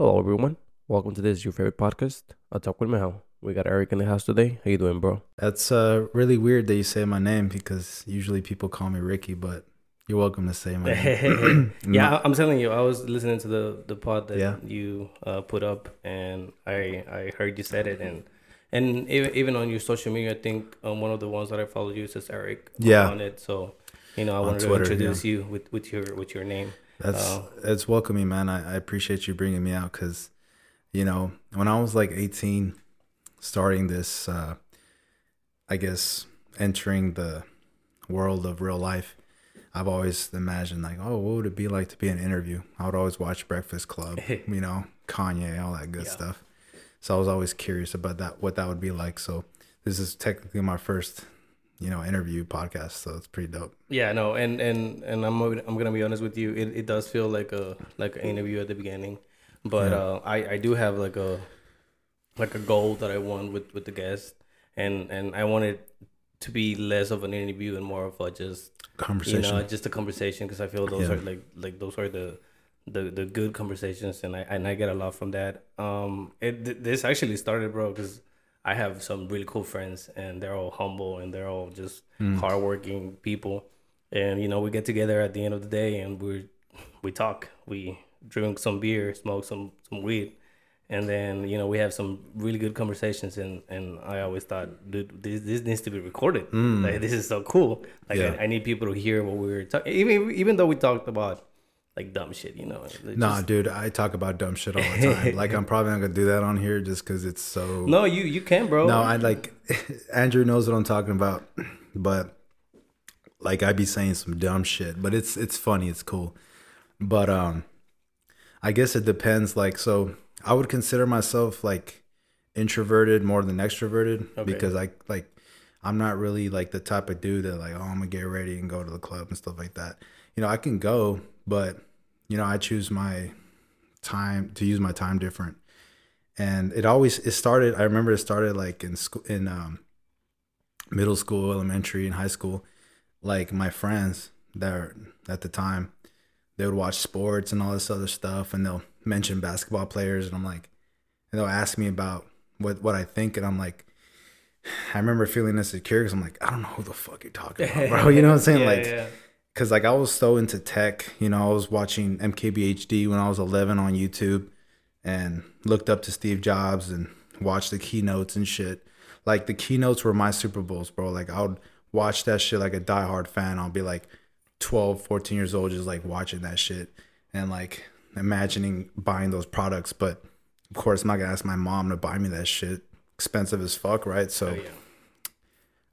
Hello, everyone. Welcome to this your favorite podcast. I'll talk with Mel. We got Eric in the house today. How you doing, bro? That's uh, really weird that you say my name because usually people call me Ricky, but you're welcome to say my name. yeah, I- I'm telling you, I was listening to the the pod that Yeah. you uh, put up, and I I heard you said it, and and even, even on your social media, I think um, one of the ones that I follow you says Eric. Yeah. on it. So you know, I On wanted Twitter, to introduce you with with your with your name. That's Oh. it's welcoming, man. I, I appreciate you bringing me out because, you know, when I was like 18, starting this, uh, I guess entering the world of real life, I've always imagined like, oh, what would it be like to be in an interview? I would always watch Breakfast Club, you know, Kanye, all that good Yeah. stuff. So I was always curious about that, what that would be like. So this is technically my first, you know, interview podcast. So it's pretty dope. Yeah, no, and and and I'm I'm gonna be honest with you. It, it does feel like a like an interview at the beginning, but Yeah. uh, I I do have like a like a goal that I want with with the guest, and and I want it to be less of an interview and more of a just Conversation. you know just a conversation because I feel those Yeah. are like like those are the the the good conversations and I and I get a lot from that. Um, it th- this actually started, bro, because I have some really cool friends and they're all humble and they're all just Mm. hardworking people, and you know we get together at the end of the day and we we talk, we drink some beer, smoke some some weed. And then you know we have some really good conversations, and, and I always thought, dude, this this needs to be recorded. Like this is so cool. Like Mm. Yeah. I, I need people to hear what we were talking. Even even though we talked about like dumb shit, you know. it Nah, just- dude, I talk about dumb shit all the time. like I'm probably not gonna do that on here just because it's so. no, you you can, bro. No, I like Andrew knows what I'm talking about, but like I'd be saying some dumb shit, but it's it's funny, it's cool. But um I guess it depends like so I would consider myself like introverted more than extroverted Okay. because I like I'm not really like the type of dude that like oh I'm gonna get ready and go to the club and stuff like that. You know, I can go, but you know, I choose my time to use my time different. And it always it started i remember it started like in school in um middle school elementary and high school. Like my friends that are, at the time they would watch sports and all this other stuff and they'll mention basketball players and i'm like and they'll ask me about what what i think and i'm like i remember feeling insecure because i'm like i don't know who the fuck you're talking about bro. You know what i'm saying? Yeah, like yeah. Because like I was so into tech, you know, I was watching MKBHD when I was 11 on YouTube, and looked up to Steve Jobs and watched the keynotes and shit. Like the keynotes were my Super Bowls, bro. Like I would watch that shit like a diehard fan. I'll be like 12, 14 years old, just like watching that shit and like imagining buying those products. But of course, I'm not gonna ask my mom to buy me that shit. Expensive as fuck, right? So. Oh, yeah.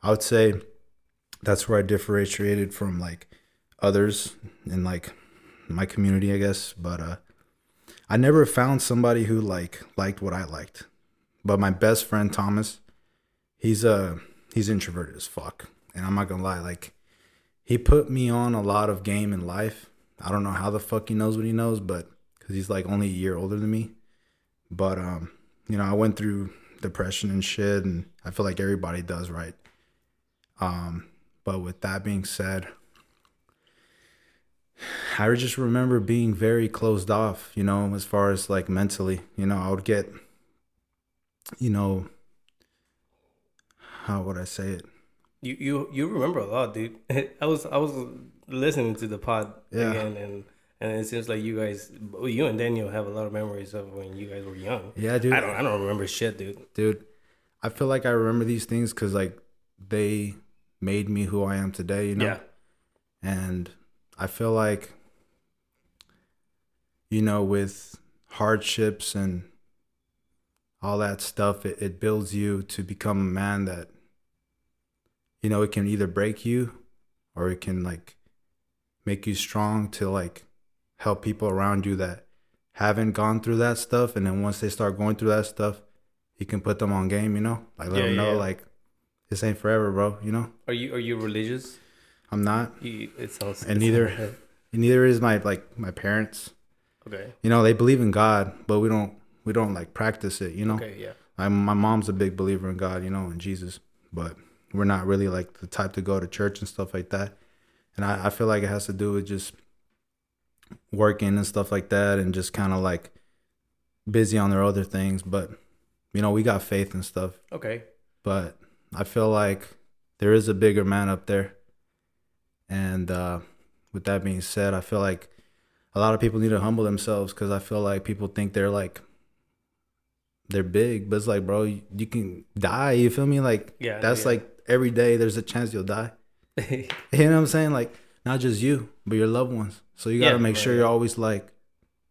I would say that's where I differentiated from like others in like my community, I guess. But uh I never found somebody who like liked what I liked. But my best friend Thomas, he's uh he's introverted as fuck. And I'm not gonna lie, like he put me on a lot of game in life. I don't know how the fuck he knows what he knows, but because he's like only a year older than me. But um, you know, I went through depression and shit, and I feel like everybody does, right? Um, but with that being said, I just remember being very closed off, you know, as far as like mentally. You know, I would get, you know, how would I say it? You you you remember a lot, dude. I was I was listening to the pod Yeah. again, and and it seems like you guys, you and Daniel have a lot of memories of when you guys were young. Yeah, dude. I don't I don't remember shit, dude. dude i feel like i remember these things because like they made me who i am today you know Yeah, and i feel like you know with hardships and all that stuff it, it builds you to become a man that you know it can either break you or it can like make you strong to like help people around you that haven't gone through that stuff and then once they start going through that stuff you can put them on game you know like let Yeah, them know yeah. like this ain't forever bro you know are you are you religious? I'm not You, it sounds And it neither- and neither is my like my parents Okay. you know they believe in god but we don't we don't like practice it you know Okay. Yeah. I, my mom's a big believer in god you know and jesus but we're not really like the type to go to church and stuff like that and i, I feel like it has to do with just working and stuff like that and just kind of like busy on their other things. But you know, we got faith and stuff. Okay. But I feel like there is a bigger man up there. And uh, with that being said, I feel like a lot of people need to humble themselves because I feel like people think they're like they're big, but it's like, bro, you, you can die. You feel me? Like, Yeah, that's yeah. like every day there's a chance you'll die. You know what I'm saying? Like, not just you, but your loved ones. So you got to Yeah, make sure you're always like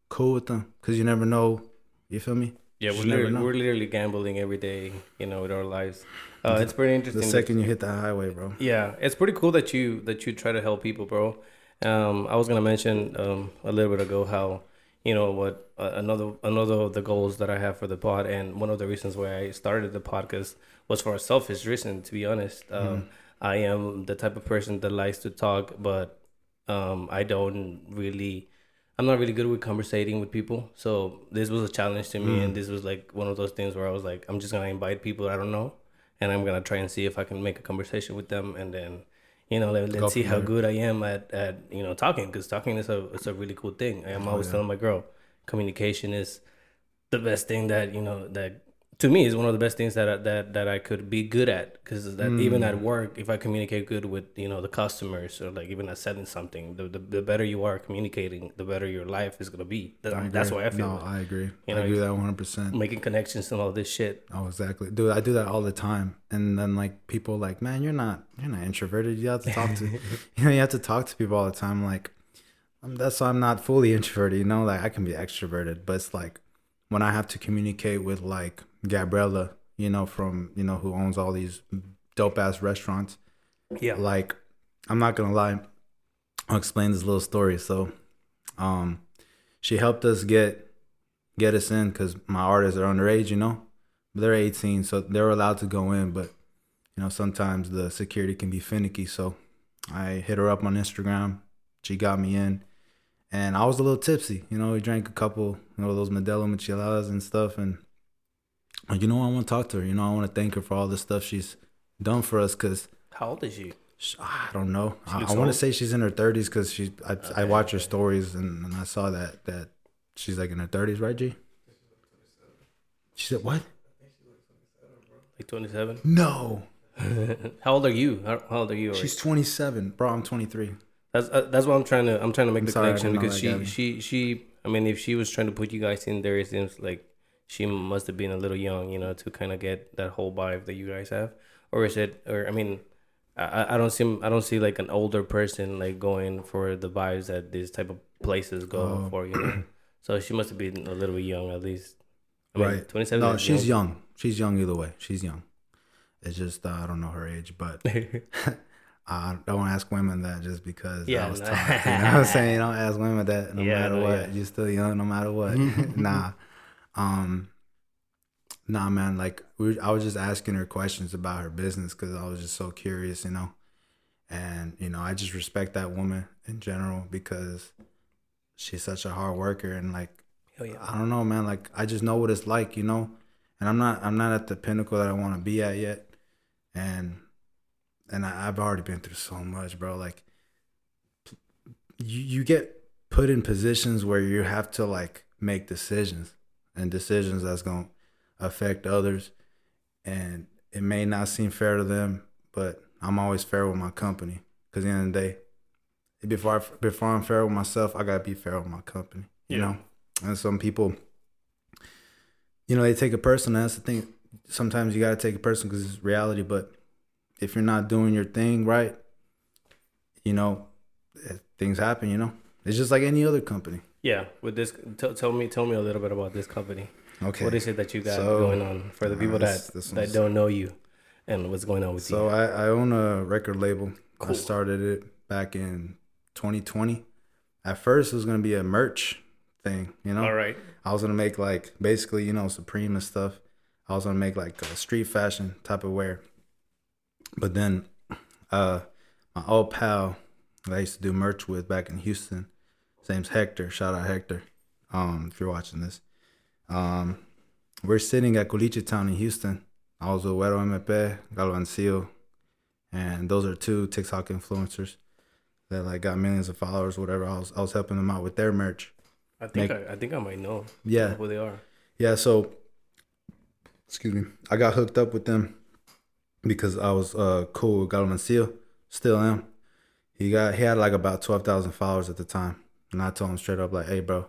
cool with them because you never know. You feel me? Yeah, we're never literally, we're literally gambling every day, you know, with our lives. Uh, it's pretty interesting. The second you hit the highway, bro. Yeah, it's pretty cool that you that you try to help people, bro. Um, I was gonna mention um, a little bit ago how you know what uh, another another of the goals that I have for the pod, and one of the reasons why I started the podcast was for a selfish reason. To be honest, um, I am the type of person that likes to talk, but um, I don't really. I'm not really good with conversating with people, so this was a challenge to me, and this was like one of those things where I was like, I'm just gonna invite people I don't know, and I'm gonna try and see if I can make a conversation with them, and then, you know, let, let's see how good I am at, at you know talking, because talking is a it's a really cool thing. I'm always Oh, yeah. telling my girl, communication is the best thing that you know that to me is one of the best things that I, that that I could be good at because that even Mm. at work if I communicate good with you know the customers or like even at selling something the, the, the better you are communicating the better your life is gonna be That- I that's why I feel No, I agree. You I agree that 100. percent making connections and all this shit Oh, exactly, dude. I do that all the time, and then like people like, man, you're not, you're not introverted. You have to talk to, you know, you have to talk to people all the time. Like, um, that's why I'm not fully introverted. You know, like I can be extroverted, but it's like when I have to communicate with like Gabriella, you know, from you know who owns all these dope ass restaurants. yeah Like, I'm not gonna lie. I'll explain this little story. So, um, she helped us get get us in because my artists are underage, you know. They're 18, so they're allowed to go in, but you know sometimes the security can be finicky. So, I hit her up on Instagram. She got me in, and I was a little tipsy. You know, we drank a couple, you know, those Modelo Micheladas and stuff, and like, you know, I want to talk to her. You know, I want to thank her for all the stuff she's done for us because. how old is she Sh- I don't know. I, I want to say she's in her thirties because she. I, I Okay, watch her stories and, and I saw that that she's like in her thirties, right, G? She said what? like 27 No, how old are you how, how old are you she's twenty seven, bro. I'm twenty three. That's uh, that's what I'm trying to I'm trying to make I'm the sorry, connection because she she she I mean if she was trying to put you guys in there it seems like she must have been a little young you know to kind of get that whole vibe that you guys have or is it or I mean I I- don't see I don't see like an older person like going for the vibes that these type of places go Oh. for you know so she must have been a little bit young at least I mean, Right. 27 No, is she's young. She's young either way. She's young. It's just uh, I don't know her age, but I don't ask women that just because Yeah, I was no. taught. You know what I'm saying? Don't ask women that no Yeah, matter no, what. yeah. You're still young no matter what. nah. Um Nah man, like we I was just asking her questions about her business because I was just so curious, you know. And, you know, I just respect that woman in general because she's such a hard worker and like yeah. I don't know, man. Like I just know what it's like, you know. And I'm not I'm not at the pinnacle that I want to be at yet. And and I, I've already been through so much, bro. Like you you get put in positions where you have to like make decisions and decisions that's gonna affect others. And it may not seem fair to them, but I'm always fair with my company. Cause at the end of the day, before I, before I'm fair with myself, I gotta be fair with my company. You Yeah. know, and some people, you know, they take a person. That's the thing. Sometimes you gotta take a person because it's reality. But if you're not doing your thing right, you know, eh, things happen. You know, it's just like any other company. Yeah, with this, t- tell me, tell me a little bit about this company. Okay. What is it that you got So, going on for the uh, people this- that this that don't know you, and what's going on with So you? I, I own a record label. I started it back in 2020. At first, it was gonna be a merch thing. You know, All right. I was gonna make like basically, you know, Supreme and stuff. I was gonna make like a street fashion type of wear. But then, uh, my old pal that I used to do merch with back in Houston, his name's Hector. Shout out Hector. Um, if you're watching this, um, we're sitting at Culichi Town in Houston. I was with Güero MP, Galvancillo, and those are two TikTok influencers that like got millions of followers, whatever. I was I was helping them out with their merch. I think Make- I, I think I might know Yeah, who they are. Yeah, so excuse me. I got hooked up with them because I was uh cool with Galmancillo. Still am. He got he had like about twelve thousand followers at the time. And I told him straight up like, hey bro,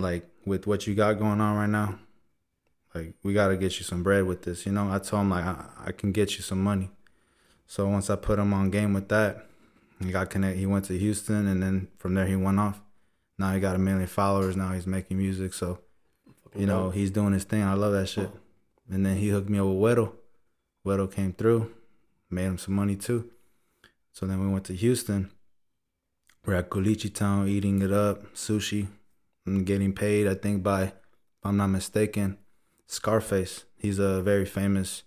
like with what you got going on right now, like we gotta get you some bread with this, you know? I told him like I, I can get you some money. So once I put him on game with that, he got connected he went to Houston and then from there he went off. Now he got a million followers, now he's making music, so you know, he's doing his thing. I love that shit. And then he hooked me up with Weddle. Weddle came through, made him some money too. So then we went to Houston. We're at Culichi Town eating it up, sushi, and getting paid, I think, by, if I'm not mistaken, Scarface. He's a very famous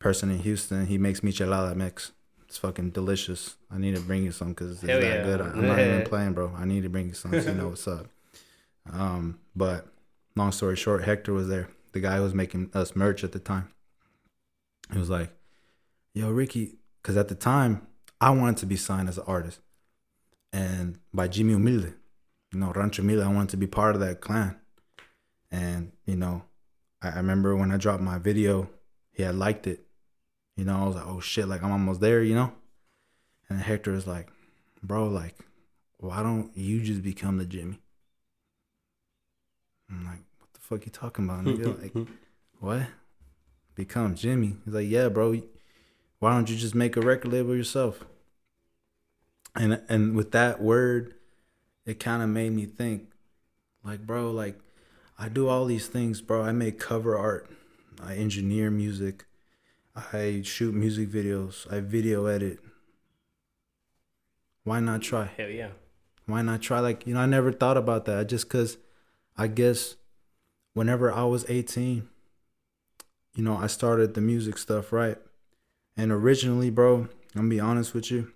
person in Houston. He makes michelada mix. It's fucking delicious. I need to bring you some because it's Hell that yeah. good. I'm not even playing, bro. I need to bring you some so you know what's up. Um, but long story short, Hector was there. The guy who was making us merch at the time. He was like, "Yo, Ricky," because at the time I wanted to be signed as an artist, and by Jimmy Humilde, you know, Rancho Humilde. I wanted to be part of that clan, and you know, I, I remember when I dropped my video, he had liked it. You know, I was like, "Oh shit!" Like I'm almost there, you know. And Hector was like, "Bro, like, why don't you just become the Jimmy?" I'm like, what the fuck you talking about? Nigga? like, what? Become Jimmy? He's like, yeah, bro. Why don't you just make a record label yourself? And and with that word, it kind of made me think, like, bro, like, I do all these things, bro. I make cover art, I engineer music, I shoot music videos, I video edit. Why not try? Hell yeah. why not try like you know i never thought about that just because i guess whenever i was 18 you know i started the music stuff right and originally bro i'm gonna be honest with you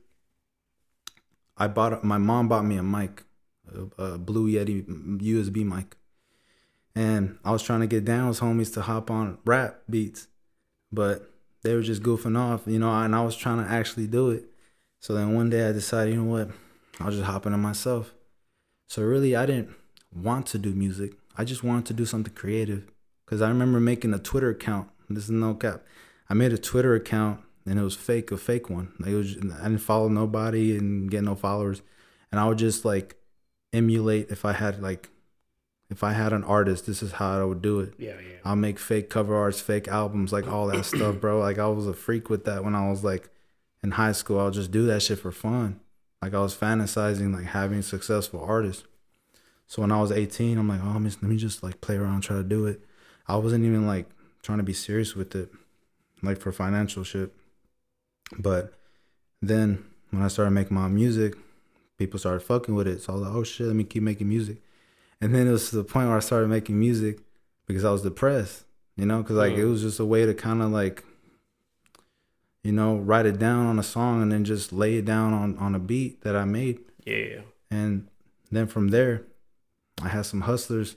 i bought my mom bought me a mic a, a blue yeti usb mic and i was trying to get Daniel's homies to hop on rap beats but they were just goofing off you know and i was trying to actually do it so then one day i decided you know what I'll just hopping on myself. So really, I didn't want to do music. I just wanted to do something creative. Cause I remember making a Twitter account. This is no cap. I made a Twitter account and it was fake, a fake one. Like it was, I didn't follow nobody and get no followers. And I would just like emulate if I had like, if I had an artist, this is how I would do it. Yeah, yeah. I'll make fake cover arts, fake albums, like all that stuff, bro. Like I was a freak with that when I was like in high school. I'll just do that shit for fun. Like I was fantasizing like having successful artists. So when I was 18, I'm like, oh, let me, let me just like play around, try to do it. I wasn't even like trying to be serious with it, like for financial shit. But then when I started making my music, people started fucking with it. So I was like, oh shit, let me keep making music. And then it was to the point where I started making music because I was depressed, you know, because like Mm. it was just a way to kind of like, you know, write it down on a song and then just lay it down on, on a beat that I made. Yeah, yeah. And then from there, I had some hustlers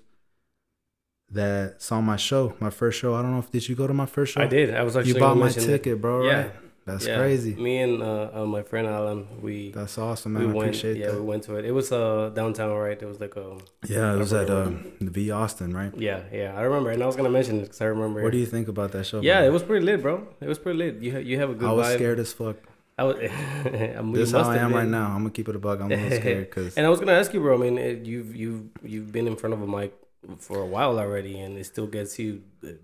that saw my show, my first show. I don't know if did you go to my first show? I did. I was actually You bought my ticket, bro. Yeah. Right? That's Yeah. crazy. Me and uh, uh, my friend Alan, we That's awesome, we man. I went. appreciate Yeah, we went to it. It was uh downtown, right? It was like a Yeah, it was at um, the V Austin, right? yeah, yeah. I remember, and I was gonna mention it because I remember. What do you think about that show? Yeah, bro? it was pretty lit, bro. It was pretty lit. You ha- you have a good I was vibe. scared as fuck. I was. I mean, you This how I am right now. I'm gonna keep it a bug. I'm a little scared because And I was gonna ask you, bro. I mean, it, you've you've you've been in front of a mic for a while already, and it still gets you.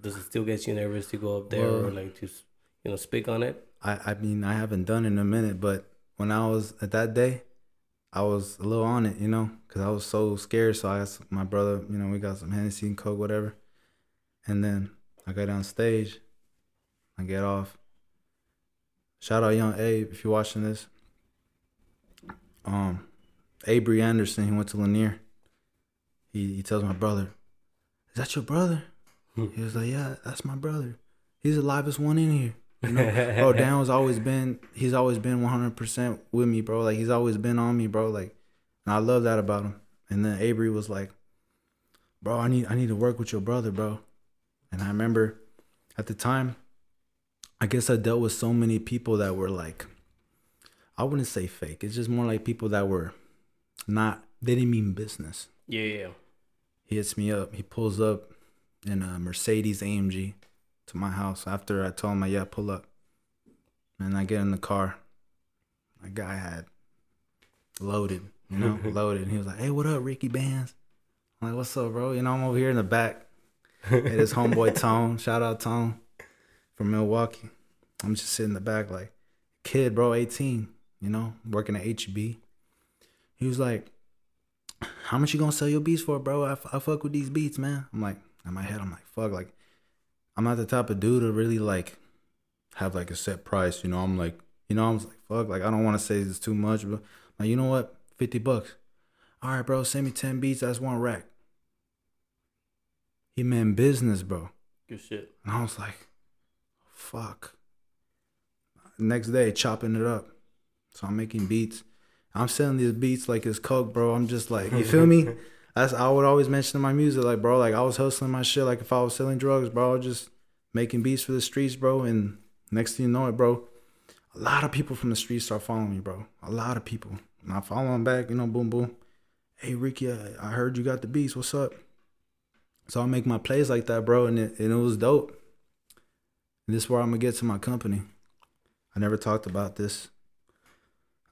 Does it still get you nervous to go up there or like to, you know, speak on it? I I mean I haven't done it in a minute, but when I was at that day, I was a little on it, you know, because I was so scared. So I asked my brother, you know, we got some Hennessy and Coke, whatever, and then I got down stage, I get off. Shout out Young Abe if you're watching this. Um, Avery Anderson, he went to Lanier. He he tells my brother, "Is that your brother?" Hmm. He was like, "Yeah, that's my brother. He's the livest one in here." You know, bro, Dan was always been he's always been 100% with me, bro. Like he's always been on me, bro. Like and I love that about him. And then Avery was like, "Bro, I need I need to work with your brother, bro." And I remember at the time I guess I dealt with so many people that were like I wouldn't say fake. It's just more like people that were not they didn't mean business. Yeah, yeah. He hits me up. He pulls up. in a Mercedes AMG to my house after I told him, I, yeah, pull up. And I get in the car. My guy had loaded, you know, loaded. And he was like, hey, what up, Ricky Bands? I'm like, what's up, bro? You know, I'm over here in the back. Hey, this homeboy Tone. Shout out Tone from Milwaukee. I'm just sitting in the back like, kid, bro, 18, you know, working at HEB. He was like, how much you gonna sell your beats for, bro? I, I fuck with these beats, man. I'm like, in my head, I'm like, fuck, like, I'm not the type of dude to really like have like a set price, you know. I'm like, you know, I'm like, fuck, like, I don't want to say it's too much, but like, you know what? 50 bucks. All right, bro, send me 10 beats. That's one rack. He meant business, bro. Good shit. And I was like, fuck. Next day, chopping it up. So I'm making beats. I'm selling these beats like it's coke, bro. I'm just like, you feel me? That's I would always mention in my music, like, bro, like I was hustling my shit. Like if I was selling drugs, bro, just making beats for the streets, bro. And next thing you know it, bro, a lot of people from the streets start following me, bro. A lot of people. And I follow them back, you know, boom, boom. Hey, Ricky, I, I heard you got the beats. What's up? So I make my plays like that, bro, and it, and it was dope. And this is where I'm gonna get to my company. I never talked about this,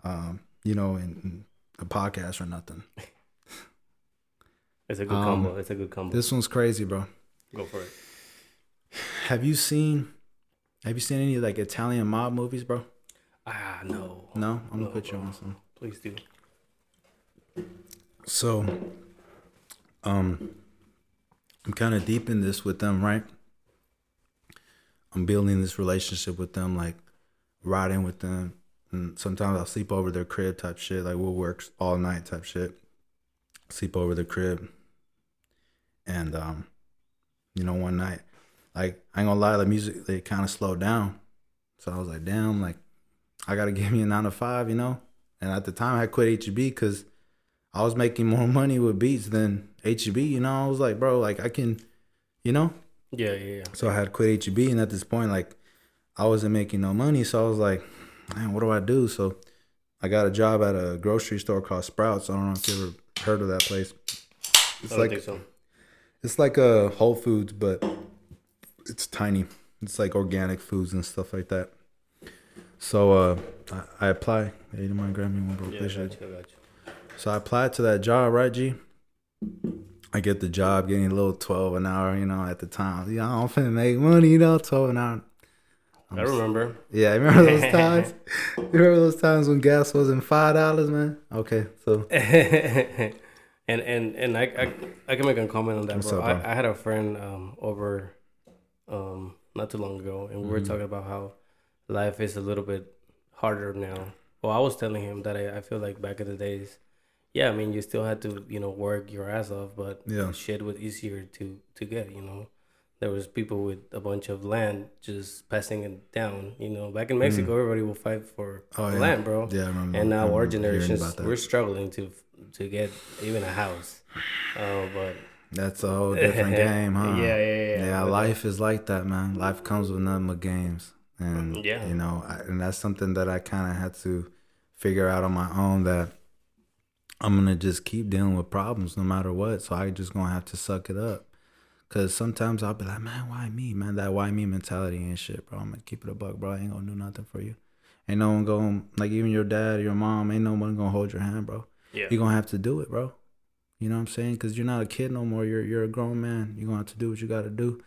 um, you know, in, in a podcast or nothing. It's a good Um, combo. It's a good combo. This one's crazy, bro. Go for it. Have you seen? Have you seen any like Italian mob movies, bro? Ah, no. No, I'm gonna put you on some. Please do. So, um, I'm kind of deep in this with them, right? I'm building this relationship with them, like riding with them, and sometimes I'll sleep over their crib type shit. Like we'll work all night type shit. Sleep over the crib, and um, you know, one night, like I ain't gonna lie, the music they kind of slowed down, so I was like, damn, like I gotta give me a nine to five, you know. And at the time, I quit HEB because I was making more money with beats than HEB. You know, I was like, bro, like I can, you know. Yeah, yeah, yeah. So I had quit HEB, and at this point, like I wasn't making no money. So I was like, man, what do I do? So I got a job at a grocery store called Sprouts. I don't know if you ever heard of that place. It's I don't like think so. it's like a Whole Foods, but it's tiny. It's like organic foods and stuff like that. So uh, I, I apply. Hey, you don't mind grabbing one, bro? Yeah, I Appreciate got you. Got you. So I applied to that job, right, G? I get the job, getting a little twelve an hour, you know, at the time. Yeah, I'm finna make money, you know, twelve an hour. I remember. Yeah, I remember those times. you remember those times when gas wasn't five dollars, man? Okay, so and and and I, I I can make a comment on that, bro. up, bro? I, I had a friend um over um not too long ago, and we Mm-hmm. were talking about how life is a little bit harder now. Well, I was telling him that I, I feel like back in the days, yeah, I mean you still had to you know work your ass off, but Yeah. shit was easier to to get. You know, there was people with a bunch of land just passing it down. You know, back in Mexico, everybody will fight for Mm. Oh, yeah. land, bro. yeah, I remember. And now our generations, we're struggling to to get even a house. Uh, but That's a whole different game, huh? Yeah, yeah, yeah. Yeah, life is like that, man. Life comes with nothing but games, and Yeah. you know, I, and that's something that I kind of had to figure out on my own that I'm gonna just keep dealing with problems no matter what. So I just gonna have to suck it up. Cause sometimes I'll be like, man, why me, man? That why me mentality and shit, bro. I'm gonna keep it a buck, bro. I ain't gonna do nothing for you. Ain't no one going like even your dad or your mom. Ain't no one gonna hold your hand, bro yeah, you're gonna have to do it, bro. You know what I'm saying? Because you're not a kid no more. You're you're a grown man. You're gonna have to do what you gotta do.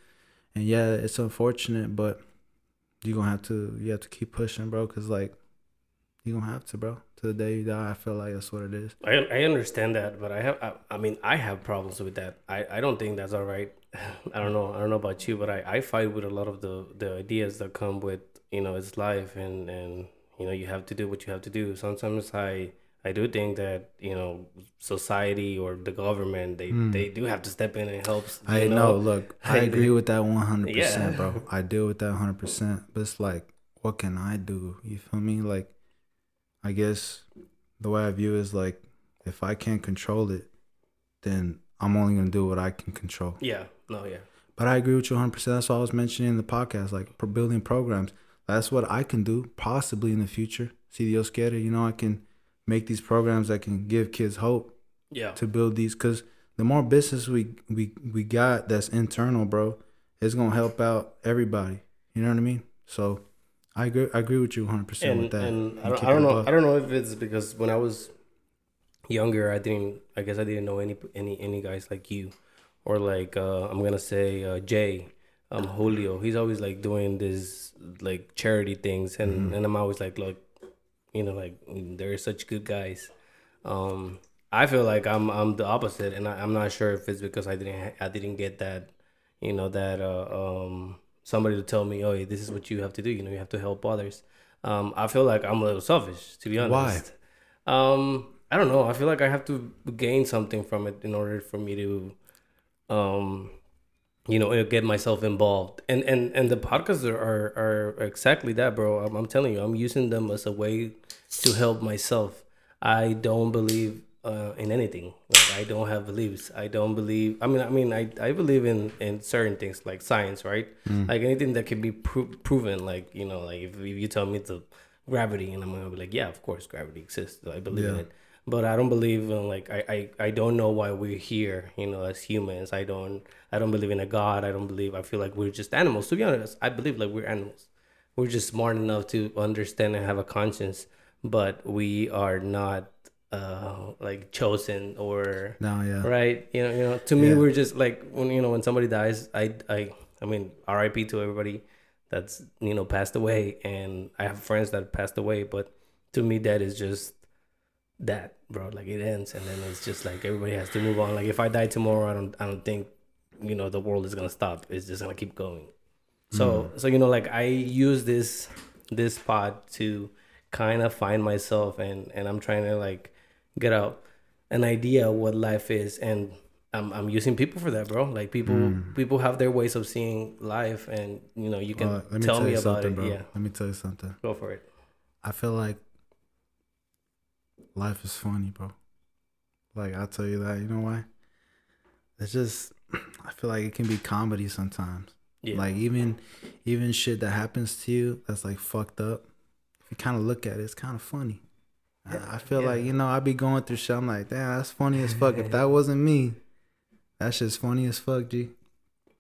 And yeah, it's unfortunate, but you're gonna have to you have to keep pushing, bro. Cause like you're gonna have to, bro. To the day you die, I feel like that's what it is. I I understand that, but I have I, I mean I have problems with that. I, I don't think that's all right. I don't know. I don't know about you, but I, I fight with a lot of the, the ideas that come with you know it's life and and you know you have to do what you have to do. Sometimes I I do think that you know society or the government they hmm. they do have to step in and help. I know. Look, I agree with that 100, percent Yeah. bro. I deal with that 100. percent But it's like, what can I do? You feel me? Like, I guess the way I view it is like, if I can't control it, then I'm only gonna do what I can control. Yeah. No. Yeah. But I agree with you 100%. That's what I was mentioning in the podcast, like building programs. That's what I can do possibly in the future. See, Dios quiere, you know, I can make these programs that can give kids hope Yeah. to build these. Because the more business we we we got that's internal, bro, it's gonna help out everybody. You know what I mean? So I agree. I agree with you 100 percent with that. and I don't, I don't know. above. I don't know if it's because when I was younger, I didn't. I guess I didn't know any any any guys like you, or like uh, I'm gonna say uh, Jay, um, Julio. He's always like doing this like charity things, and Mm-hmm. and I'm always like, look, you know, like they're such good guys. Um, I feel like I'm I'm the opposite, and I, I'm not sure if it's because I didn't I didn't get that, you know, that uh, um somebody to tell me, oh, this is what you have to do. You know, you have to help others. Um, I feel like I'm a little selfish, to be honest. Why? Um, I don't know. I feel like I have to gain something from it in order for me to, um, you know, get myself involved. And and and the podcasts are are, are exactly that, bro. I'm, I'm telling you, I'm using them as a way to help myself. I don't believe uh, in anything. Like I don't have beliefs. I don't believe. I mean, I mean, I, I believe in in certain things like science, right? Like anything that can be pro- proven. Like you know, like if, if you tell me it's a gravity, and I'm gonna be like, yeah, of course, gravity exists. I believe in it. But I don't believe in like I, I I don't know why we're here. You know, as humans, I don't I don't believe in a god. I don't believe. I feel like we're just animals. To be honest, I believe like we're animals. We're just smart enough to understand and have a conscience, but we are not uh like chosen or No, yeah. right? You know you know to me Yeah. we're just like when you know when somebody dies i i i mean rip to everybody that's you know passed away and i have friends that passed away but to me that is just that bro. Like it ends and then it's just like everybody has to move on. Like if i die tomorrow i don't i don't think you know the world is gonna stop. It's just gonna keep going. So so you know like i use this this pod to kind of find myself and and i'm trying to like get out an idea what life is and I'm, I'm using people for that bro like people hmm. people have their ways of seeing life and you know you can Well, let me tell tell me you about something, it bro. yeah Let me tell you something. go for it I feel like life is funny, bro. Like I'll tell you that. You know why? It's just I feel like it can be comedy sometimes. yeah Like even even shit that happens to you that's like fucked up. If you kind of look at it, it's kind of funny. I- I feel like you know I be going through shit. I'm like, damn, that's funny as fuck. if that wasn't me, that's just funny as fuck, G.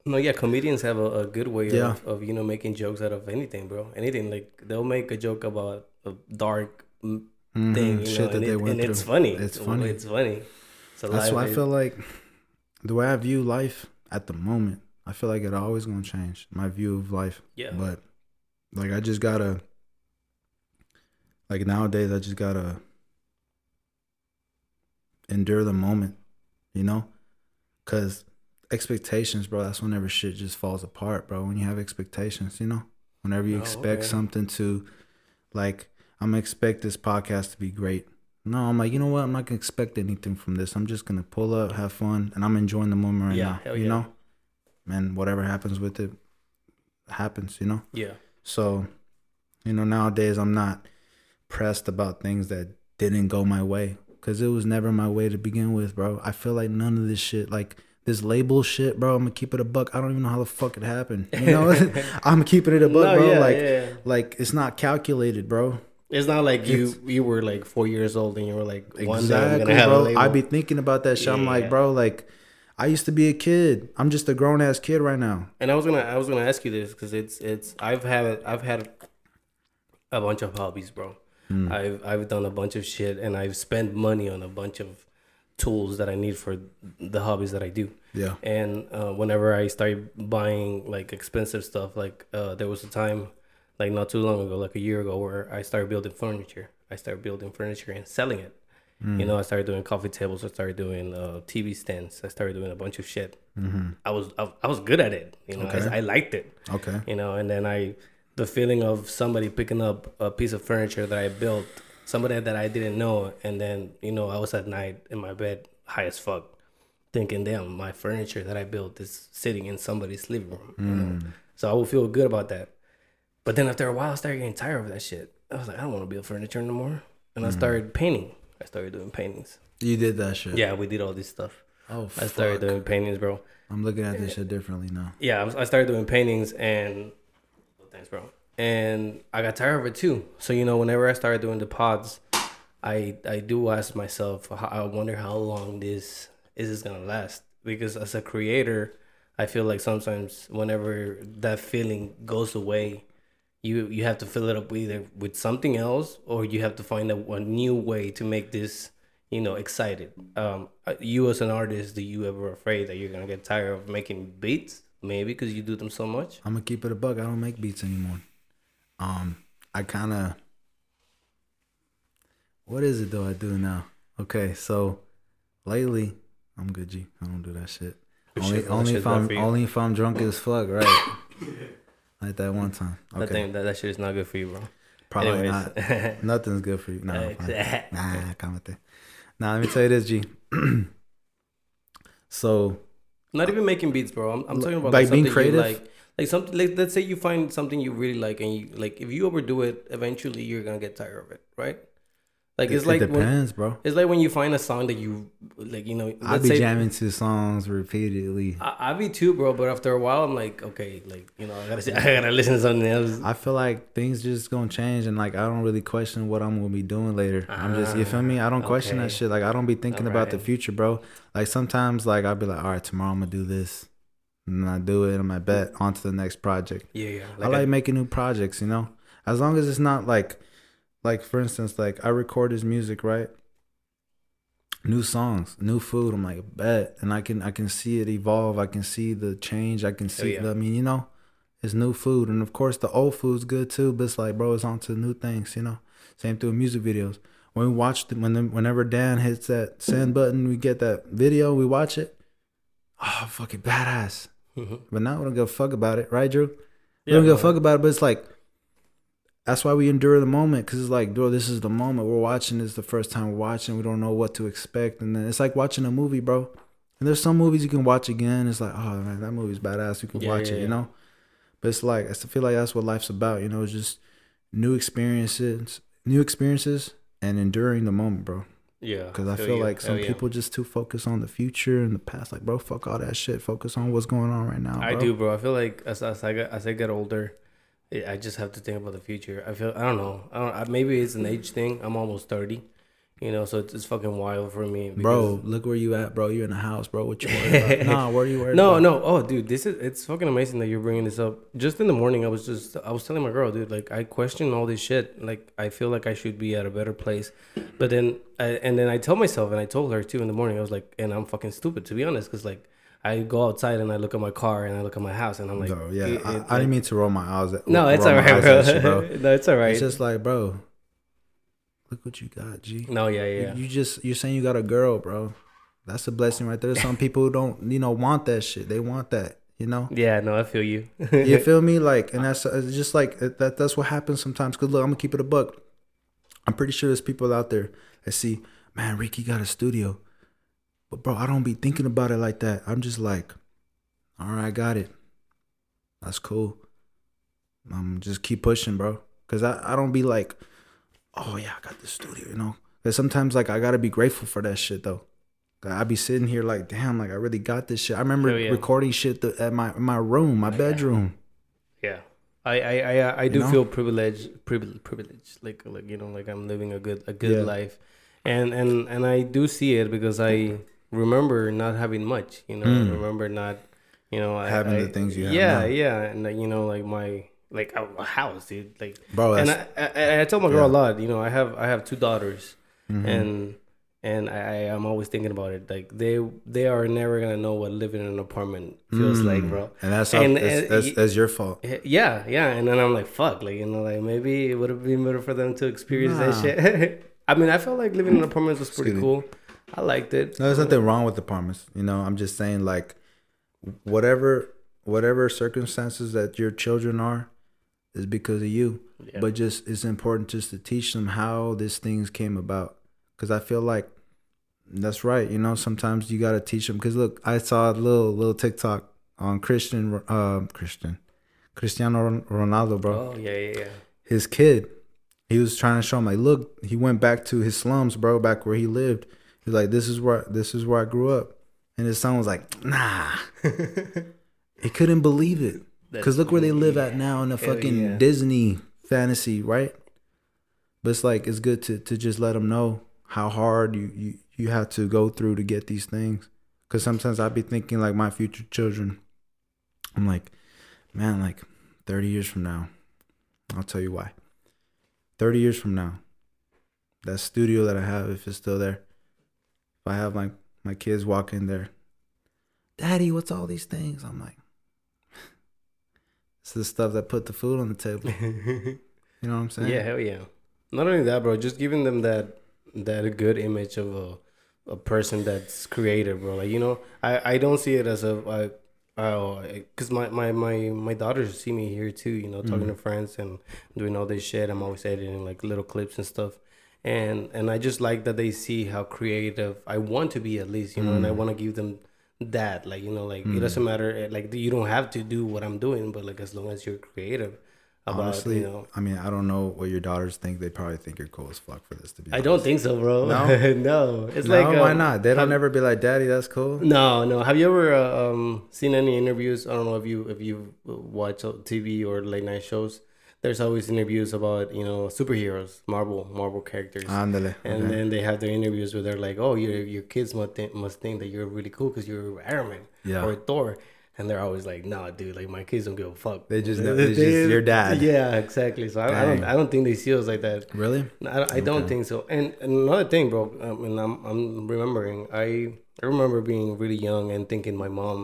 no yeah comedians have a, a good way Yeah. of, of you know making jokes out of anything bro anything like they'll make a joke about a dark mm, Mhm, thing you shit know, that and, they it, went and it's funny It's funny. it's funny so That's why I feel like the way I view life at the moment, I feel like it always gonna change my view of life. yeah But like I just gotta like nowadays I just gotta endure the moment, you know? Cause expectations, bro, that's whenever shit just falls apart, bro. When you have expectations, you know? Whenever you Oh, expect okay. something to like I'm gonna expect this podcast to be great. No, I'm like, you know what? I'm not gonna expect anything from this. I'm just gonna pull up, have fun, and I'm enjoying the moment right Yeah, now. hell you yeah. know? And whatever happens with it happens, you know? yeah So, you know, nowadays I'm not pressed about things that didn't go my way because it was never my way to begin with, bro. I feel like none of this shit, like this label shit, bro. I'm gonna keep it a buck. I don't even know how the fuck it happened. You know, I'm keeping it a buck, No, bro. yeah, like, yeah. like it's not calculated, bro. It's not like you It's- you were like four years old and you were like one day exactly, a bro. I be thinking about that shit. I'm like, bro, like I used to be a kid. I'm just a grown ass kid right now. and I was gonna I was gonna ask you this because it's it's I've had I've had a bunch of hobbies, bro. Hmm. I've I've done a bunch of shit and I've spent money on a bunch of tools that I need for the hobbies that I do. Yeah. And uh, whenever I started buying like expensive stuff, like uh, there was a time, like not too long ago, like a year ago, where I started building furniture. I started building furniture and selling it. Mm. You know, I started doing coffee tables. I started doing uh, TV stands. I started doing a bunch of shit. Mm-hmm. I was I, I was good at it. You know, Okay. I, I liked it. Okay. You know, and then I, the feeling of somebody picking up a piece of furniture that I built, somebody that I didn't know, and then you know I was at night in my bed, high as fuck, thinking, damn, my furniture that I built is sitting in somebody's living room. know? Mm. So I would feel good about that. But then after a while, I started getting tired of that shit. I was like, I don't want to build furniture anymore, and I mm. started painting. I started doing paintings. You did that shit. Yeah, we did all this stuff. Oh, I started doing paintings, bro. I'm looking at this shit differently now. yeah, I started doing paintings and bro. And I got tired of it too. So you know, whenever I started doing the pods, I I do ask myself, I wonder how long this is this gonna last? Because as a creator, I feel like sometimes whenever that feeling goes away, you you have to fill it up either with something else or you have to find a, a new way to make this you know excited. Um, uh, you as an artist, do you ever afraid that you're gonna get tired of making beats? Maybe because you do them so much. I'm gonna keep it a bug. I don't make beats anymore. Um, I kind of. What is it though? I do now. Okay, so lately I'm good. G. I don't do that shit. Good only shit, only if I'm only if I'm drunk as fuck, right? like that one time. I Okay, think that that shit is not good for you, bro. probably Anyways. not. Nothing's good for you. No, fine. Exactly. nah, cámate. Nah, let me tell you this, G. so Not even making beats, bro. I'm, I'm talking about By like being something creative? Like, like something. Like, let's say you find something you really like, and you like. If you overdo it, eventually you're gonna get tired of it, right? Like it's it, like it when, depends, bro. it's like when you find a song that you like. You know, I be say jamming to songs repeatedly. I, I be too, bro. But after a while, I'm like, okay, like you know, I gotta I gotta listen to something else. I feel like things just gonna change, and like I don't really question what I'm gonna be doing later. I'm just, you feel me? I don't question that shit. Like I don't be thinking about the future, bro. Like sometimes, like I'll be like, all right, tomorrow I'm gonna do this, and I do it, and I bet on to the next project. Yeah, yeah. I like making new projects, you know, as long as it's not like, like for instance, like I record his music, right? New songs, new food. I'm like, bet, and I can I can see it evolve. I can see the change. I can see. yeah. I mean, you know, it's new food, and of course the old food's good too. But it's like, bro, it's on to new things, you know. Same thing with music videos. When we watch, the, when the, whenever Dan hits that send button, we get that video. We watch it. Oh, fucking badass. Mhm. But now we don't give a fuck about it, right, Drew? We Yeah, don't give a fuck about it, but it's like that's why we endure the moment because it's like, bro, this is the moment we're watching. This the first time we're watching. We don't know what to expect, and then it's like watching a movie, bro. And there's some movies you can watch again. It's like, oh man, that movie's badass. You can Yeah, watch yeah, it, you know. But it's like I feel like that's what life's about, you know. It's just new experiences, new experiences, and enduring the moment, bro. Yeah, Because I feel like some yeah. people just too focused on the future and the past. Like, bro, fuck all that shit. Focus on what's going on right now. I do, bro. I feel like as as I get as I get older, I I just have to think about the future. I feel I don't know. I don't. I, maybe it's an age thing. I'm almost thirty, you know, so it's, it's fucking wild for me. Bro, look where you at, bro. You're in the house, bro. What you worried about? nah, where are you worried No, about? no. Oh, dude, this is it's fucking amazing that you're bringing this up. Just in the morning, I was just I was telling my girl, dude, like I question all this shit. Like I feel like I should be at a better place, but then I, and then I tell myself, and I told her too in the morning. I was like, and I'm fucking stupid to be honest, because like I go outside and I look at my car and I look at my house and I'm like, No, yeah, it- I, it- I didn't mean to roll my eyes. At, no, it's all right, bro. you, bro. no, it's all right. It's just like, bro, look what you got, G. no, yeah, You- yeah. You, just you're saying you got a girl, bro. That's a blessing right there. Some people who don't, you know, want that shit. They want that, you know. Yeah, no, I feel you. You feel me? Like, and that's it's just like that. That's what happens sometimes. Cause look, I'm gonna keep it a buck. I'm pretty sure there's people out there that see, man, Ricky got a studio, but bro, I don't be thinking about it like that. I'm just like, all right, I got it. That's cool. I'm just keep pushing, bro. Cause I, I don't be like, oh yeah, I got the studio, you know. Cause sometimes like I gotta be grateful for that shit though. I be sitting here like, damn, like I really got this shit. I remember yeah. recording shit th- at my my room, my bedroom. Yeah, I I I, uh, I do know? feel privileged, privileged, privileged. Like like you know, like I'm living a good a good Yeah. life, and and and I do see it because I remember not having much. You know, Mm. Remember not, you know, Having I- the things you have Yeah, now. yeah, and like, you know, like my like a, house, dude. Like, Bro, and I, I I tell my girl yeah. a lot. You know, I have I have two daughters, mhm. and and I, I am always thinking about it. Like they they are never gonna know what living in an apartment feels like, Mm. bro. and that's and- that's, and that's, that's your fault. Yeah, yeah, and then I'm like, fuck, like you know, like maybe it would have been better for them to experience Nah. that shit. I mean, I felt like living in apartments was pretty Excuse me. I liked it. No, there's nothing wrong with apartments. You know, I'm just saying like, whatever whatever circumstances that your children are, is because of you. Yeah. But just it's important just to teach them how these things came about. Because I feel like that's right. You know, sometimes you got to teach them. Because look, I saw a little little TikTok on Christian um Christian Cristiano Ronaldo, bro. oh yeah, yeah, yeah. his kid, he was trying to show him like, look, he went back to his slums, bro, back where he lived. He's like, this is where this is where I grew up, and his son was like, nah, he couldn't believe it because look where they live at now in the Hell fucking yeah. Disney fantasy, right? But it's like it's good to to just let them know how hard you you you have to go through to get these things. Cause sometimes I'd be thinking like my future children. I'm like, man, like 30 years from now, I'll tell you why. 30 years from now, that studio that I have, if it's still there, if I have like my kids walk in there, Daddy, what's all these things? I'm like, it's the stuff that put the food on the table. you know what I'm saying? Yeah, hell yeah. Not only that, bro, just giving them that that a good image of a a person that's creative, bro. Like you know, I I don't see it as a oh, cause my my my my daughters see me here too. You know, talking Mm. to friends and doing all this shit. I'm always editing like little clips and stuff. And and I just like that they see how creative I want to be at least, you know, and I Mm. want to give them that like you know like it doesn't matter eh, like you don't have to do what i'm doing but like as long as you're creative about Honestly, you know I mean, I don't know what your daughters think. They probably think you're cool as fuck for this. To be i don't think so bro No? no it's No, like why um, not? They don't have- ever be like, "Daddy, that's cool." No, no. Have you ever uh, um seen any interviews? I don't know if you if you watch TV or late night shows. There's always interviews about you know superheroes, Marvel Marvel characters, Ándale. and okay. then they have their interviews where they're like, "Oh, your your kids must think, must think that you're really cool because you're Iron Man Yeah. or Thor." And they're always like, "Nah, dude. Like my kids don't give a fuck. They just know- it's just your dad. Yeah, exactly. So I, I don't I don't think they see us like that. Really? I don't, I don't Okay. think so. And another thing, bro, um, and I'm I'm remembering. I I remember being really young and thinking my mom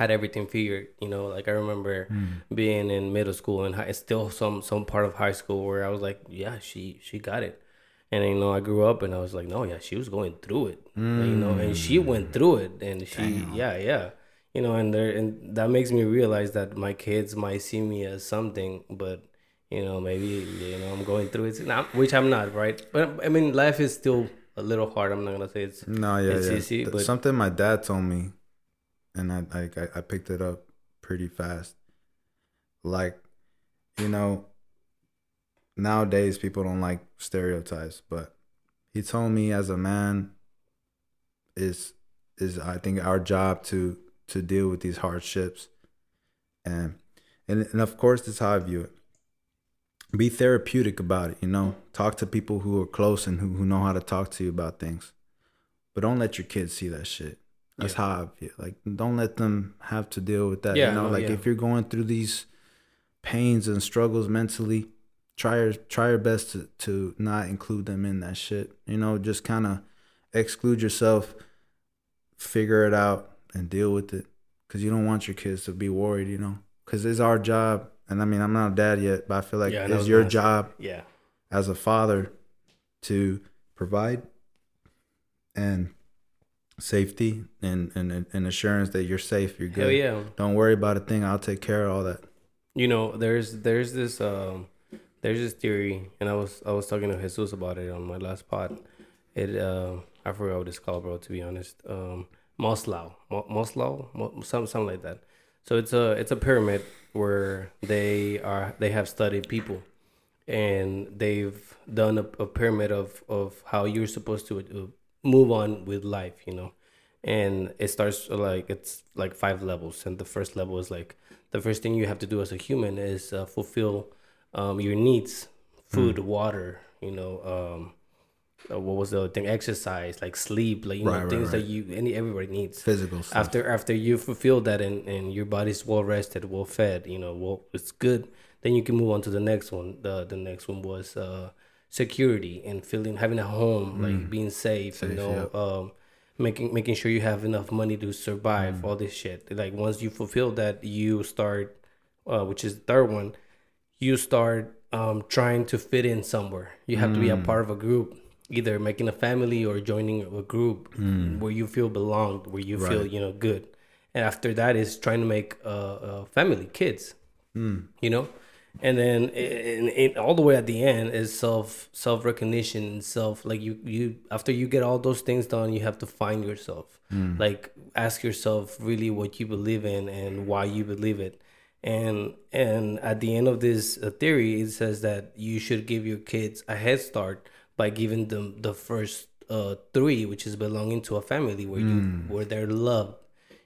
had everything figured. You know, like I remember mm. being in middle school and high, still some some part of high school where I was like, yeah, she she got it. And you know, I grew up and I was like, no, yeah, she was going through it. Like, you know, and she went mm. through it, and she, yeah, yeah. You know, and there, and that makes me realize that my kids might see me as something, but you know, maybe you know I'm going through it, now, which I'm not, right? But I mean, life is still a little hard. I'm not gonna say it's No, yeah, It's yeah. easy, but- Something my dad told me, and I like I, picked it up pretty fast. Like, you know, nowadays people don't like stereotypes, but he told me as a man is is I think our job to to deal with these hardships, and and and of course that's how I view it. Be therapeutic about it, you know. Talk to people who are close and who, who know how to talk to you about things but don't let your kids see that shit. That's Yeah. how I feel. Like, don't let them have to deal with that. Yeah, you know, no, like yeah. if you're going through these pains and struggles mentally, try your try your best to to not include them in that shit. You know, just kind of exclude yourself, figure it out, and deal with it. Cause you don't want your kids to be worried. You know, cause it's our job. And I mean, I'm not a dad yet, but I feel like Yeah, it's your nice. job yeah, as a father to provide and safety and, and, and assurance that you're safe, you're good. hell yeah. Don't worry about a thing. I'll take care of all that. You know, there's there's this um there's this theory, and I was I was talking to Jesus about it on my last pod. It uh, I forgot what it's called, bro. To be honest, um, Maslow, Mo- Maslow, Mo- some something like that. So it's a it's a pyramid where they are they have studied people, and they've done a, a pyramid of of how you're supposed to uh, move on with life, you know, and it starts like it's like five levels, and the first level is like the first thing you have to do as a human is uh, fulfill um, your needs, food, water, you know. Um, uh, what was the other thing? Exercise, like sleep, like you Right, know right, things that you any everybody needs Physical stuff. after after you fulfill that and, and your body's well rested well fed you know well it's good then you can move on to the next one the the next one was uh security and feeling having a home like being safe, you Mm. Safe, know um making making sure you have enough money to survive Mm. all this shit like once you fulfill that you start uh which is the third one you start um trying to fit in somewhere you have to be a Mm. part of a group either making a family or joining a group where you feel belonged where you feel Mm. You know good and after that is trying to make a, a family kids Mm. you know and then in, in, all the way at the end is self self recognition self like you you after you get all those things done you have to find yourself. Like ask yourself really what you believe in and why you believe it. And and at the end of this uh, theory it says that you should give your kids a head start by giving them the first uh three which is belonging to a family where you where they're loved.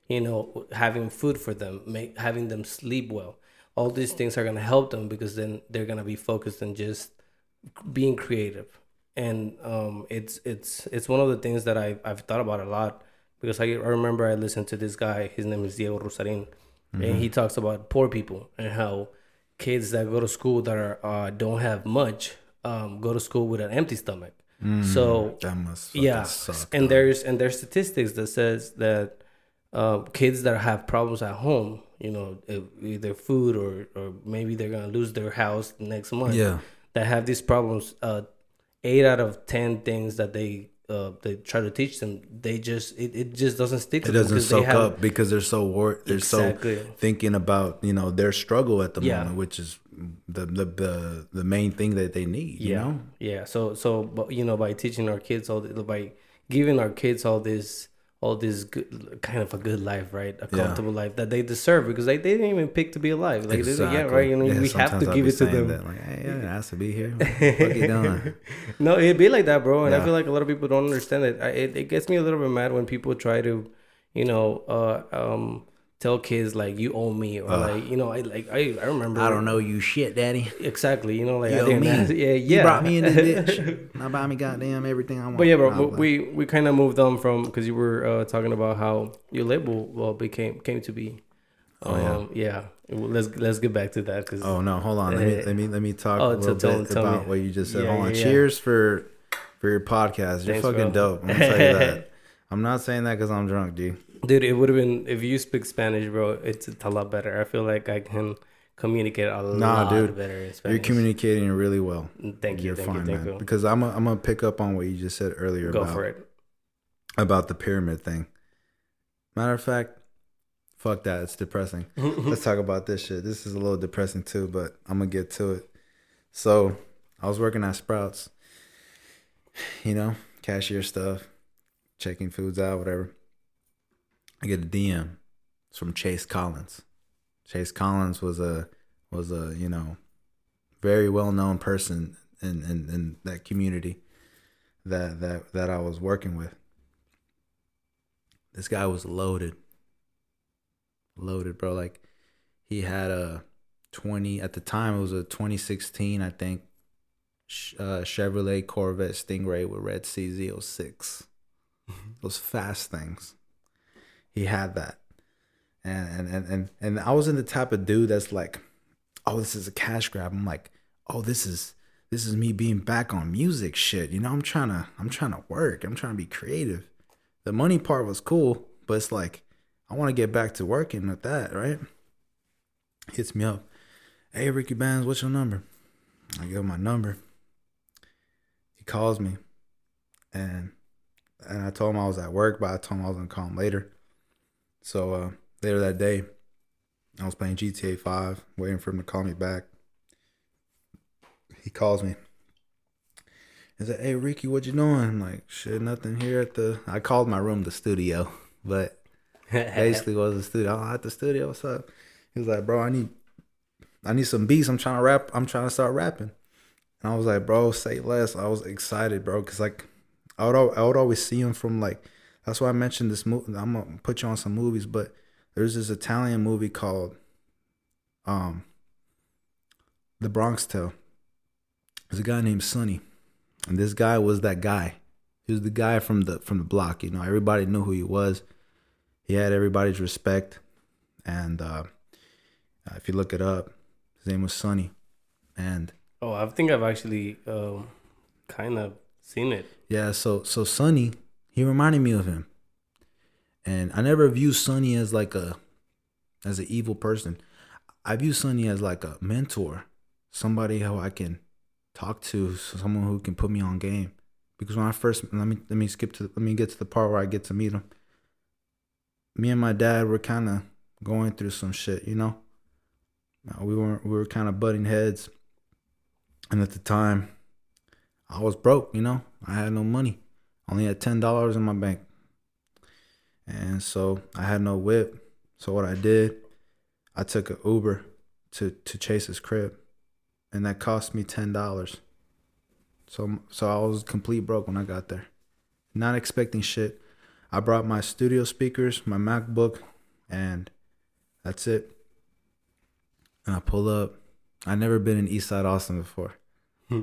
You know having food for them make having them sleep well all these things are going to help them because then they're going to be focused on just being creative and um it's it's it's one of the things that I I've thought about a lot because I, I remember I listened to this guy. His name is Diego Ruzzarin, Mm-hmm. and he talks about poor people and how kids that go to school that are uh, don't have much um, go to school with an empty stomach. So That must yeah, suck. and there's and there's statistics that says that uh, kids that have problems at home, you know, either food or or maybe they're gonna lose their house next month. Yeah. that have these problems. Uh, eight out of ten things that they uh, they try to teach them, they just it, it just doesn't stick It doesn't soak have- up because they're so wor- they're Exactly. so thinking about you know their struggle at the Yeah. moment, which is the the the, the main thing that they need. You yeah know? yeah so so but you know by teaching our kids all the, by giving our kids all this all this good kind of a good life right a Yeah. comfortable life that they deserve because they, they didn't even pick to be alive like they- yeah right you know Yeah, we have to I'll give it to them That, like, hey, yeah, it has to be here. What the fuck you doing? no it'd be like that bro and i feel like a lot of people don't understand it I, it, it gets me a little bit mad when people try to you know uh um tell kids like you owe me or like you know i like i, I remember I don't know you shit, daddy. exactly you know like You i didn't me. ask- yeah yeah You brought me in this bitch. Now buy me goddamn everything I want. But yeah, bro, but we we kind of moved on from because you were uh, talking about how your label well became came to be. Oh, yeah. Um, yeah. Well, Let's let's get back to that because Oh no, hold on. Let me let me let me talk Oh, a little tell- bit tell me. about what you just said. Yeah, hold on. yeah, yeah. Cheers for for your podcast. You're Thanks, fucking bro. dope. I'm gonna tell you that. I'm not saying that because I'm drunk, dude. Dude, it would have been if you speak Spanish, bro. It's, it's a lot better. I feel like I can communicate a Nah, lot dude. better in You're communicating really well. Thank you, You're thank fine, you, man. you. Because I'm i I'm gonna pick up on what you just said earlier Go about for it. about the pyramid thing. Matter of fact, fuck that. It's depressing. Let's talk about this shit. This is a little depressing too, but I'm gonna get to it. So I was working at Sprouts, you know, cashier stuff, checking foods out, whatever. I get a DM. It's from Chase Collins. Chase Collins was a was a you know very well known person in, in in that community that that that I was working with. This guy was loaded. Loaded, bro. Like he had a 20 at the time it was a 2016, I think. Uh, Chevrolet Corvette Stingray with red CZ06. Those fast things. He had that. And and, and and I was in the type of dude that's like, oh, this is a cash grab. I'm like, oh, this is this is me being back on music shit. You know, I'm trying to I'm trying to work. I'm trying to be creative. The money part was cool, but it's like I want to get back to working with that, right? Hits me up. Hey Ricky Bands, what's your number? I give him my number. He calls me and and I told him I was at work, but I told him I was gonna call him later. So uh later that day, I was playing GTA 5, waiting for him to call me back. He calls me. He said, Hey Ricky, what you doing? I'm like, shit, nothing here at the I called my room the studio, but basically was the studio. Oh, at the studio, what's up? He was like, Bro, I need I need some beats. I'm trying to rap. I'm trying to start rapping. And I was like, bro, say less. I was excited, bro, because like I would I would always see him from like that's why I mentioned this movie. I'm gonna put you on some movies, but there's this Italian movie called um The Bronx Tale. There's a guy named Sonny, and this guy was that guy. He was the guy from the from the block. You know, everybody knew who he was. He had everybody's respect, and uh, if you look it up, his name was Sonny, and Oh, I think I've actually um, kind of seen it. Yeah, so so Sonny, he reminded me of him. And I never view Sonny as like a as an evil person. I view Sonny as like a mentor, somebody who I can talk to, someone who can put me on game. Because when I first let me let me skip to let me get to the part where I get to meet him. Me and my dad were kind of going through some shit, you know. Uh, We weren't. we were kind of butting heads, and at the time, I was broke, you know. I had no money. Only had ten dollars in my bank. And so I had no whip. So what I did, I took an Uber to, to Chase's crib. And that cost me ten dollars. So so I was complete broke when I got there. Not expecting shit. I brought my studio speakers, my MacBook, and that's it. And I pull up. I never been in Eastside Austin before. Hmm.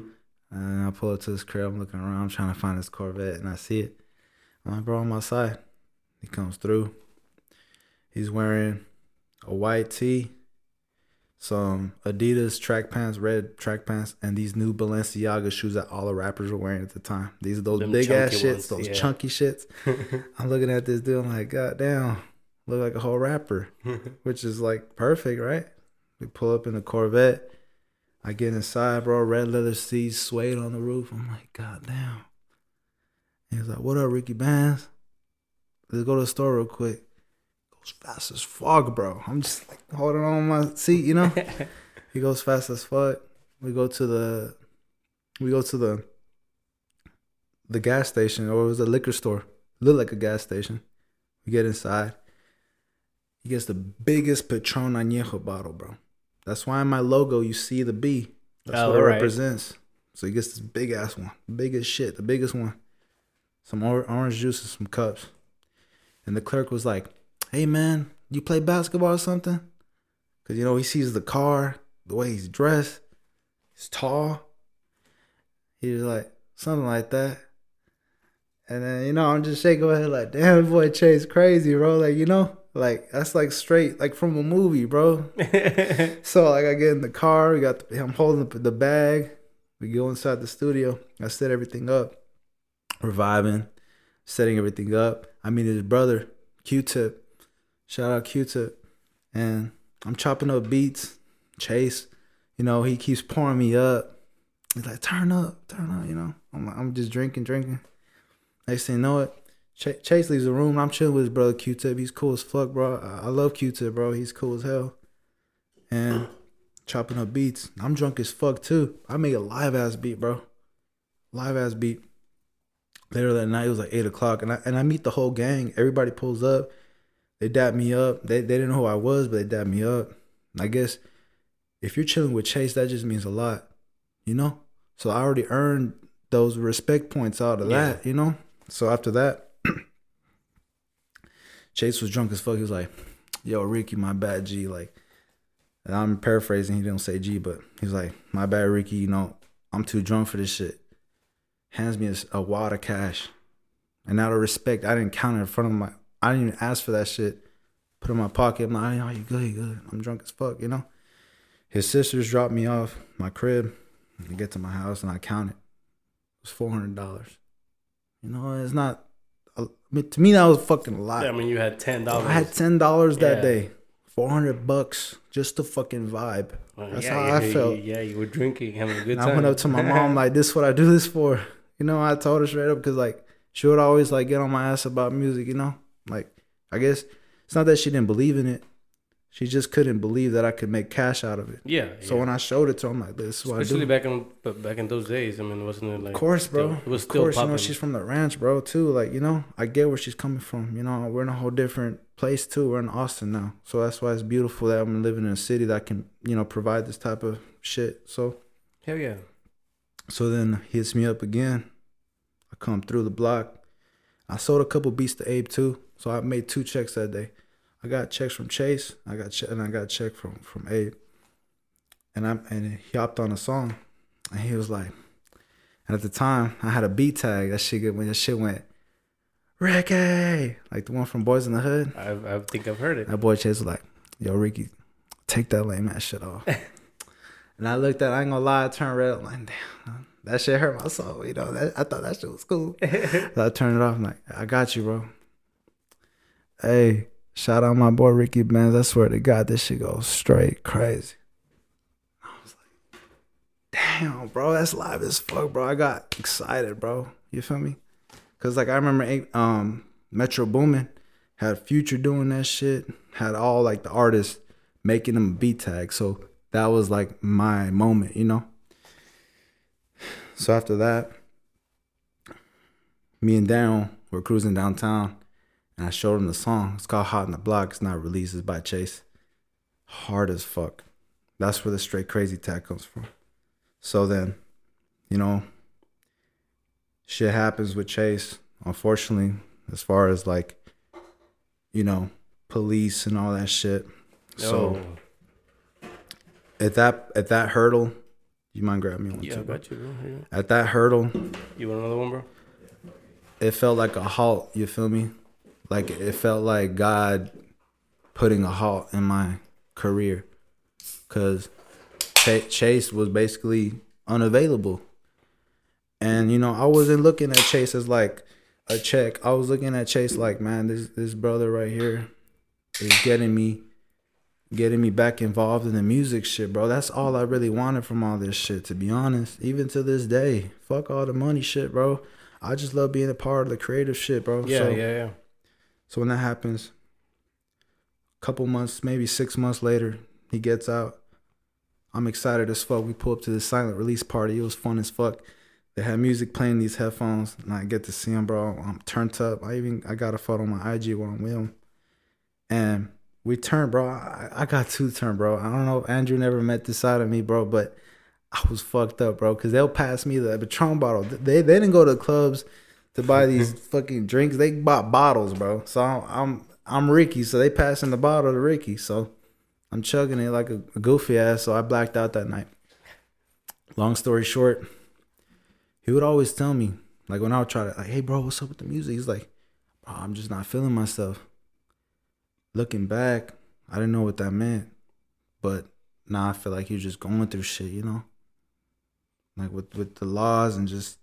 And I pull up to this crib. I'm looking around, I'm trying to find this Corvette, and I see it. I'm like, bro, I'm outside. He comes through. He's wearing a white tee, some Adidas track pants, red track pants, and these new Balenciaga shoes that all the rappers were wearing at the time. These are those Them big ass shits, ones, those yeah. chunky shits. I'm looking at this dude. I'm like, God damn, look like a whole rapper, which is like perfect, right? We pull up in the Corvette. I get inside, bro. Red leather seats, suede on the roof. I'm like, God damn. And he's like, What up, Ricky Bands? Let's go to the store real quick. Goes fast as fuck, bro. I'm just like holding on my seat, you know? he goes fast as fuck. We go to the we go to the the gas station or it was a liquor store. Looked like a gas station. We get inside. He gets the biggest Patron Añejo bottle, bro. That's why in my logo you see the B. That's Oh, what it alright. represents. So he gets this big ass one, biggest shit, the biggest one. Some or- orange juice and some cups. And the clerk was like, "Hey man, you play basketball or something?" Cause you know he sees the car, the way he's dressed, he's tall. He was like something like that. And then you know I'm just shaking my head like, "Damn, boy, Chase crazy, bro." Like you know, like that's like straight like from a movie, bro. So like I get in the car, we got the, I'm holding the, the bag. We go inside the studio. I set everything up. We're setting everything up. I meet his brother, Q-Tip. Shout out Q-Tip. And I'm chopping up beats. Chase, you know, he keeps pouring me up. He's like, turn up, turn up, you know. I'm like, I'm just drinking, drinking. Next thing you know it, Ch- Chase leaves the room. I'm chilling with his brother Q-Tip. He's cool as fuck, bro. I, I love Q-Tip, bro. He's cool as hell. And chopping up beats. I'm drunk as fuck too. I make a live ass beat, bro. Live ass beat. Later that night, it was like eight o'clock, and I and I meet the whole gang. Everybody pulls up. They dap me up. They they didn't know who I was, but they dap me up. I guess if you're chilling with Chase, that just means a lot, you know. So I already earned those respect points out of Yeah. that, you know. So after that, Chase was drunk as fuck. He was like, "Yo, Ricky, my bad, G." Like, and I'm paraphrasing. He didn't say G, but he's like, "My bad, Ricky. You know, I'm too drunk for this shit." Hands me a, a wad of cash, and out of respect, I didn't count it in front of my. I didn't even ask for that shit. Put it in my pocket. I'm like, "Oh, you good? You good?" I'm drunk as fuck, you know. His sisters dropped me off my crib. I get to my house and I count it. It was four hundred dollars. You know, it's not. To me, that was fucking a lot. I mean, you had ten dollars. I had ten dollars that Yeah. day. Four hundred bucks just to fucking vibe. That's yeah, how yeah, I felt. Yeah, you were drinking, having a good And time. I went up to my mom like, "This is what I do this for." You know, I told her straight up because like she would always like get on my ass about music. You know, like I guess it's not that she didn't believe in it. She just couldn't believe that I could make cash out of it. yeah. So yeah. when I showed it to her, I'm like, "This is what especially I do." back in back in those days, I mean, wasn't it like? Of course, bro. Still, it was still. of course, you know she's from the ranch, bro. Too, like you know, I get where she's coming from. You know, we're in a whole different place too. We're in Austin now, so that's why it's beautiful that I'm living in a city that can, you know, provide this type of shit. So, Hell yeah. so then he hits me up again. I come through the block. I sold a couple beats to Abe too, so I made two checks that day. I got checks from Chase. I got che- and I got a check from from Abe. And I and he hopped on a song, and he was like, and at the time I had a beat tag. That shit when that shit went, Ricky, like the one from Boyz n the Hood. I I think I've heard it. That boy Chase was like, "Yo, Ricky, take that lame ass shit off." and I looked at, I ain't gonna lie, I turned red. I'm like, damn, that shit hurt my soul. You know, that, I thought that shit was cool. so I turned it off. I'm like, I got you, bro. Hey, shout out my boy Ricky Bands. I swear to God, this shit goes straight crazy. I was like, damn, bro, that's live as fuck, bro. I got excited, bro. You feel me? Cause like I remember, eh, um, Metro Boomin had Future doing that shit. Had all like the artists making them a beat tag. So that was like my moment, you know. So after that, me and Darren were cruising downtown, and I showed him the song. It's called "Hot in the Block." It's not released. It's by Chase. Hard as fuck. That's where the straight crazy tag comes from. So then, you know, shit happens with Chase. Unfortunately, as far as like, you know, police and all that shit. So oh, at that at that hurdle, you mind grabbing me one yeah, too? bro? got you, bro. Yeah. At that hurdle, You want another one, bro? it felt like a halt. You feel me? Like it felt like God putting a halt in my career because Chase was basically unavailable. And you know, I wasn't looking at Chase as like a check. I was looking at Chase like, man, this this brother right here is getting me getting me back involved in the music shit, bro. That's all I really wanted from all this shit, to be honest. Even to this day. Fuck all the money shit, bro. I just love being a part of the creative shit, bro. Yeah, so, yeah, yeah. So when that happens, a couple months, maybe six months later, he gets out. I'm excited as fuck. We pull up to the silent release party. It was fun as fuck. They had music playing these headphones, and I get to see him, bro. I'm turned up. I even I got a photo on my IG while I'm with him, and we turned, bro. I, I got two turned, bro. I don't know if Andrew never met this side of me, bro, but I was fucked up, bro. Cause they'll pass me the Patron bottle. They they didn't go to clubs to buy these fucking drinks. They bought bottles, bro. So I'm I'm, I'm Ricky, so they passing the bottle to Ricky. So I'm chugging it like a, a goofy ass. So I blacked out that night. Long story short, he would always tell me, like when I would try to, like, hey, bro, what's up with the music? He's like, bro, I'm just not feeling myself. Looking back, I didn't know what that meant, but now I feel like you're just going through shit, you know, like with with the laws and just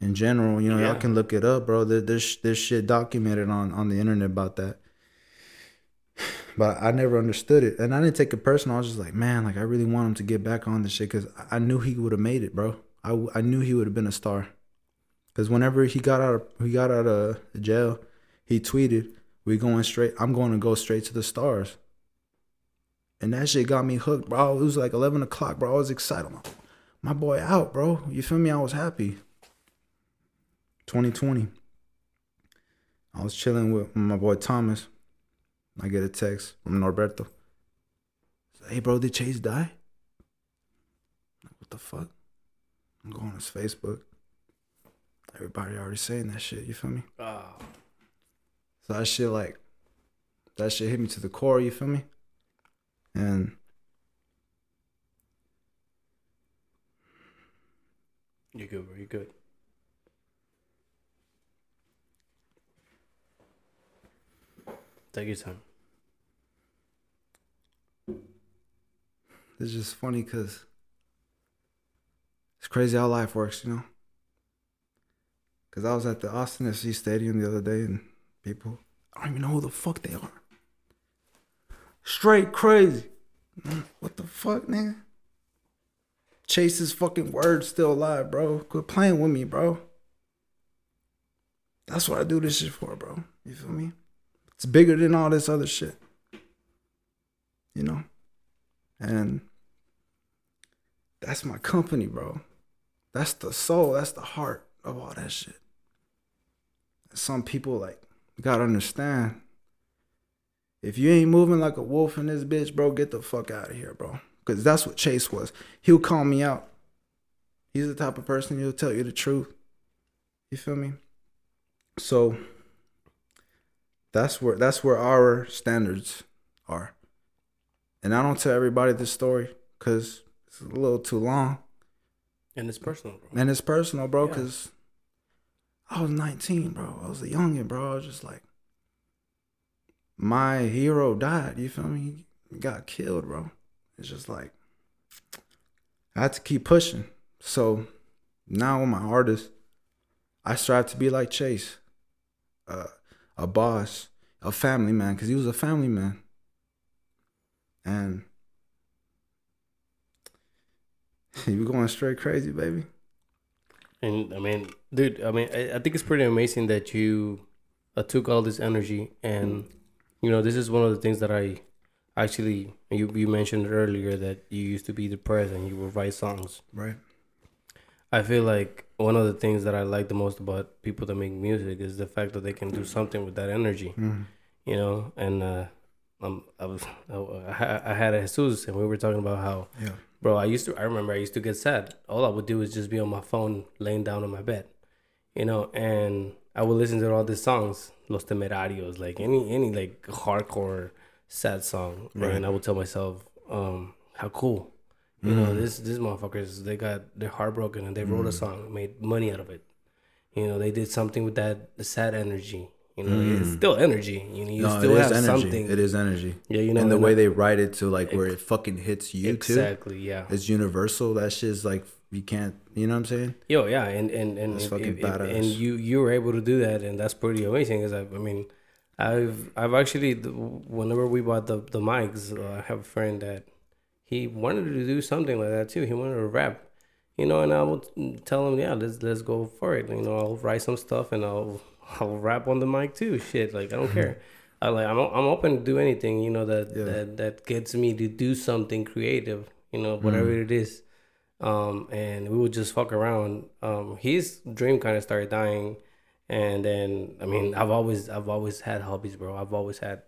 in general, you know, yeah. y'all can look it up, bro. There, there's there's shit documented on on the internet about that. But I never understood it, and I didn't take it personal. I was just like, man, like I really want him to get back on this shit because I knew he would have made it, bro. I, I knew he would have been a star. Cause whenever he got out of he got out of jail, he tweeted, "We going straight. I'm going to go straight to the stars." And that shit got me hooked, bro. It was like 11 o'clock, bro. I was excited. My, my boy out, bro. You feel me? I was happy. 2020. I was chilling with my boy Thomas. I get a text from Norberto. Hey, bro, did Chase die? What the fuck? I'm going on his Facebook. Everybody already saying that shit. You feel me? Oh. So that shit like that shit hit me to the core. You feel me? And you're good, bro. You're good. Take your time. It's just funny because it's crazy how life works, you know. Cause I was at the Austin FC Stadium the other day, and people, I don't even know who the fuck they are. Straight crazy. What the fuck, man? Chase's fucking word still alive, bro. Quit playing with me, bro. That's what I do this shit for, bro. You feel me? It's bigger than all this other shit. You know? And that's my company, bro. That's the soul. That's the heart of all that shit. Some people like gotta understand. If you ain't moving like a wolf in this bitch, bro, get the fuck out of here, bro. Cause that's what Chase was. He'll call me out. He's the type of person he'll tell you the truth. You feel me? So that's where that's where our standards are. And I don't tell everybody this story because it's a little too long. And it's personal, bro. And it's personal, bro, because yeah. I was 19, bro. I was a youngin', bro. I was just like, my hero died. You feel me? He got killed, bro. It's just like, I had to keep pushing. So now with my artist, I strive to be like Chase, uh, a boss, a family man, because he was a family man. And you going straight crazy, baby. And I mean, dude, I mean, I, I think it's pretty amazing that you uh, took all this energy, and you know, this is one of the things that I actually you you mentioned earlier that you used to be depressed and you would write songs. Right. I feel like one of the things that I like the most about people that make music is the fact that they can do something with that energy. Mm. You know, and uh, um, I was I, I had a Jesus, and we were talking about how yeah Bro, I used to. I remember I used to get sad. All I would do is just be on my phone, laying down on my bed, you know, and I would listen to all these songs, Los Temerarios, like any any like hardcore sad song, right. and I would tell myself, um, how cool, you mm. know, this this motherfuckers they got their heartbroken and they wrote mm. a song, made money out of it, you know, they did something with that the sad energy, You know, it's still energy. You know, you Mm. No, still have energy. something. It is energy. Yeah, you know, and the way they write it to like where it fucking hits you too. exactly. Yeah. It's universal. That shit's like you can't. You know what I'm saying? Yo, yeah, and and and if- fucking if- if- and you you were able to do that, and that's pretty amazing. Because I, I mean, I've I've actually whenever we bought the the mics, uh, I have a friend that he wanted to do something like that too. He wanted to rap, you know, and I would tell him, yeah, let's let's go for it. You know, I'll write some stuff and I'll I'll rap on the mic too. Shit, like I don't care. I like I'm I'm open to do anything. You know that Yeah. that that gets me to do something creative. You know, whatever Mm. it is um, and we would just fuck around. Um, his dream kind of started dying, and then I mean, I've always I've always had hobbies, bro. I've always had.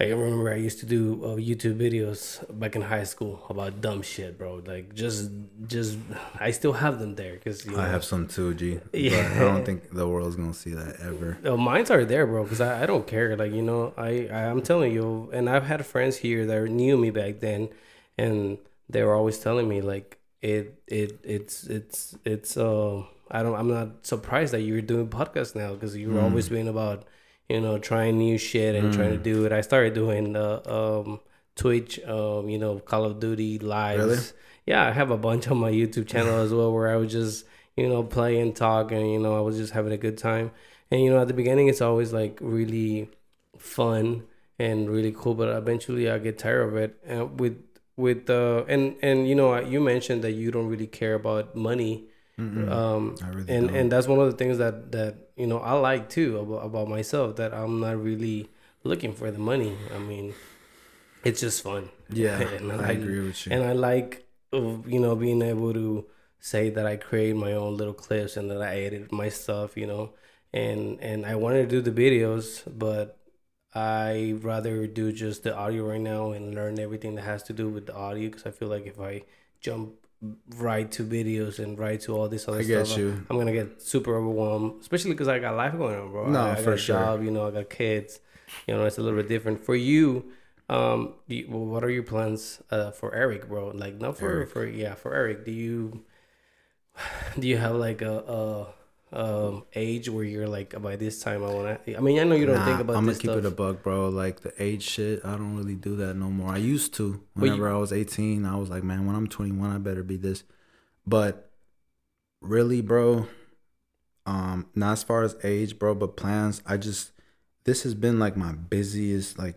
I remember I used to do uh, YouTube videos back in high school about dumb shit, bro. Like just just I still have them there because you know, I have some too, G. But Yeah. I don't think the world's gonna see that ever. Oh, mine's are there, bro. Because I, I don't care. Like you know, I, I I'm telling you, and I've had friends here that knew me back then, and they were always telling me like it it it's it's it's uh I don't I'm not surprised that you're doing podcasts now because you've Mm. always being about you know trying new shit and trying to do it. I started doing uh, um Twitch, um you know Call of Duty lives. Really? Yeah, I have a bunch on my YouTube channel as well where I would just you know play and talk and you know I was just having a good time. And you know, at the beginning, it's always like really fun and really cool, but eventually I get tired of it. And with with uh and and you know, you mentioned that you don't really care about money. Um, I really and don't. and that's one of the things that that you know I like too about, about myself that I'm not really looking for the money. I mean, it's just fun. Yeah, and I like- agree with you. And I like, you know, being able to say that I create my own little clips and that I edit my stuff, you know, and and I wanted to do the videos, but I rather do just the audio right now and learn everything that has to do with the audio because I feel like if I jump right to videos and write to all this other I get stuff, you. I'm gonna get super overwhelmed, especially because I got life going on, bro. No, I, I for got a sure. job, you know, I got kids, you know, it's a little bit different for you. Um, do you, well, what are your plans uh for Eric, bro? Like not for Eric. for yeah for Eric. Do you do you have like a, a um age where you're like by this time I want to? I mean, I know you don't think about I'm gonna keep stuff. it a buck, bro. Like the age shit, I don't really do that no more. I used to. But you- Whenever I was 18, I was like, man, when I'm 21, I better be this. But really, bro, um, not as far as age, bro, but plans. I just this has been like my busiest, like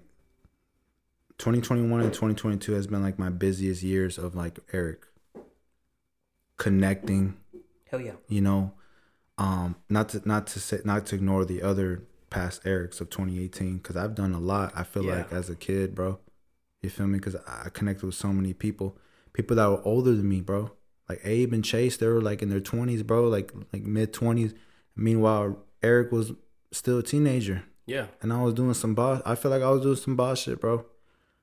2021 and 2022 has been like my busiest years of like Eric connecting Hell yeah. you know um not to not to say not to ignore the other past erics of 2018 because i've done a lot i feel Yeah. like as a kid bro you feel me because i connected with so many people people that were older than me bro like abe and chase they were like in their 20s bro like like mid 20s meanwhile eric was still a teenager Yeah. and I was doing some boss. I feel like I was doing some boss shit, bro.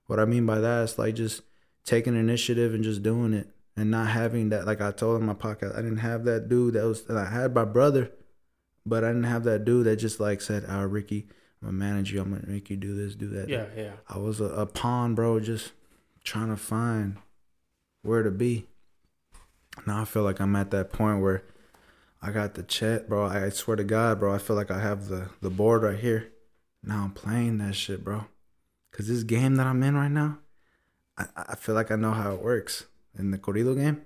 What I mean by that is like just taking initiative and just doing it, and not having that. Like I told in my podcast, I didn't have that dude that was. And I had my brother, but I didn't have that dude that just like said, "Ah, Ricky, I'm gonna manage you. I'm gonna make you do this, do that." Yeah. Yeah. I was a, a pawn, bro, just trying to find where to be. Now I feel like I'm at that point where I got the chat, bro. I swear to God, bro, I feel like I have the, the board right here. Now I'm playing that shit, bro. Cause this game that I'm in right now, I, I feel like I know how it works. In the corrido game,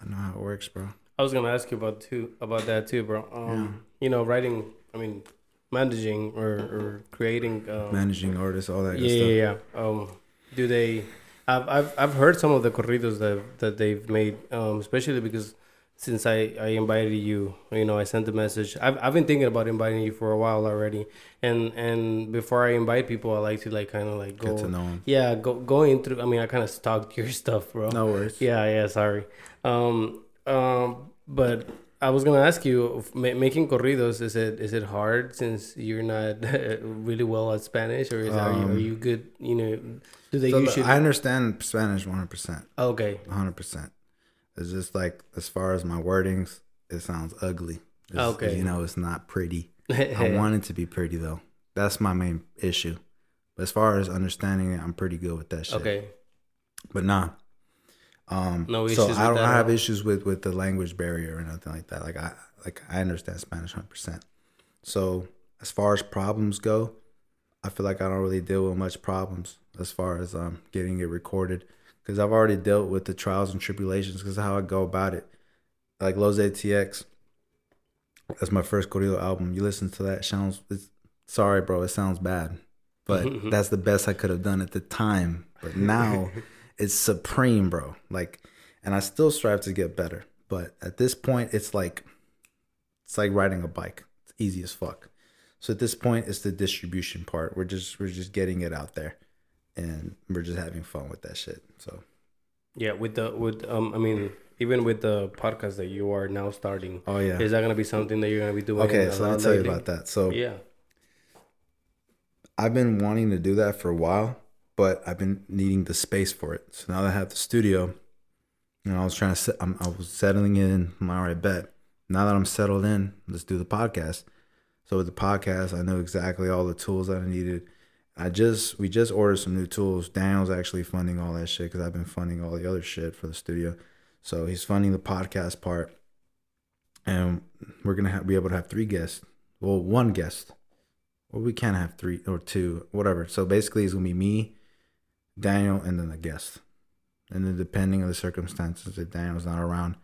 I know how it works, bro. I was gonna ask you about too about that too, bro. Um, you know, writing. I mean, managing or, or creating. Um, Managing artists, all that good yeah, stuff. yeah, yeah. Um, do they? I've I've I've heard some of the corridos that that they've made, um, especially because since I I invited you, you know, I sent the message. I've I've been thinking about inviting you for a while already, and and before I invite people, I like to like kind of like go. Get to know him. Yeah, go going through. I mean, I kind of stalked your stuff, bro. No worries. Yeah, yeah, sorry. Um, um, but I was gonna ask you, ma- making corridos is it is it hard since you're not really well at Spanish, or is are, you, are Um, you good? You know, do they So, usually? I understand Spanish 100%. okay, hundred percent. It's just like as far as my wordings, it sounds ugly. It's, Okay. you know, it's not pretty. I want it to be pretty though. That's my main issue. But as far as understanding it, I'm pretty good with that shit. okay, But nah. Um, No so I don't have issues with with the language barrier or nothing like that. Like I like I understand Spanish hundred percent. So as far as problems go, I feel like I don't really deal with much problems as far as um getting it recorded because I've already dealt with the trials and tribulations because how I go about it. Like Los ATX, that's my first Corrido album. You listen to that, sounds it's sorry, bro, it sounds bad, but that's the best I could have done at the time. But now it's supreme, bro. Like, and I still strive to get better, but at this point, it's like it's like riding a bike. It's easy as fuck. So at this point, it's the distribution part. We're just we're just getting it out there, and we're just having fun with that shit. So Yeah, with the with um, I mean, even with the podcast that you are now starting, oh yeah. is that gonna be something that you're gonna be doing? Okay, so I'll tell you about that. So Yeah. I've been wanting to do that for a while, but I've been needing the space for it. So now that I have the studio, you know, I was trying to set, I'm, I was settling in. I'm all right, bet. Now that I'm settled in, let's do the podcast. So with the podcast, I know exactly all the tools that I needed. I just we just ordered some new tools. Daniel's actually funding all that shit because I've been funding all the other shit for the studio. So he's funding the podcast part, and we're gonna have, be able to have three guests. Well, one guest. Well, we can have three or two, whatever. So basically, it's gonna be me, Daniel, and then a guest. And then depending on the circumstances, if Daniel's not around,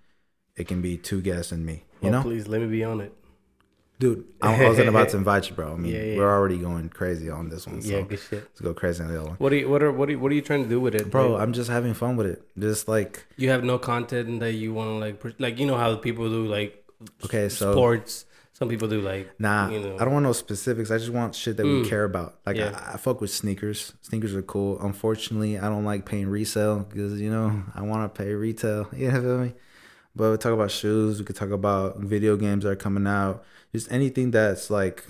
it can be two guests and me. You oh, know, please let me be on it. Dude. I I wasn't about to invite you, bro. I mean, Yeah, yeah. we're already going crazy on this one. So Yeah, good shit. let's go crazy on the other one. What are you, what are what are you, what are you trying to do with it, Bro, Like, I'm just having fun with it. Just like you have no content that you want to like, like you know how people do like okay, so sports. Some people do like Nah, you know. I don't want no specifics. I just want shit that Mm. we care about. Like Yeah. I, I fuck with sneakers. Sneakers are cool. Unfortunately, I don't like paying resale because you know I want to pay retail. You know what I mean? But we talk about shoes. We could talk about video games that are coming out. Just anything that's like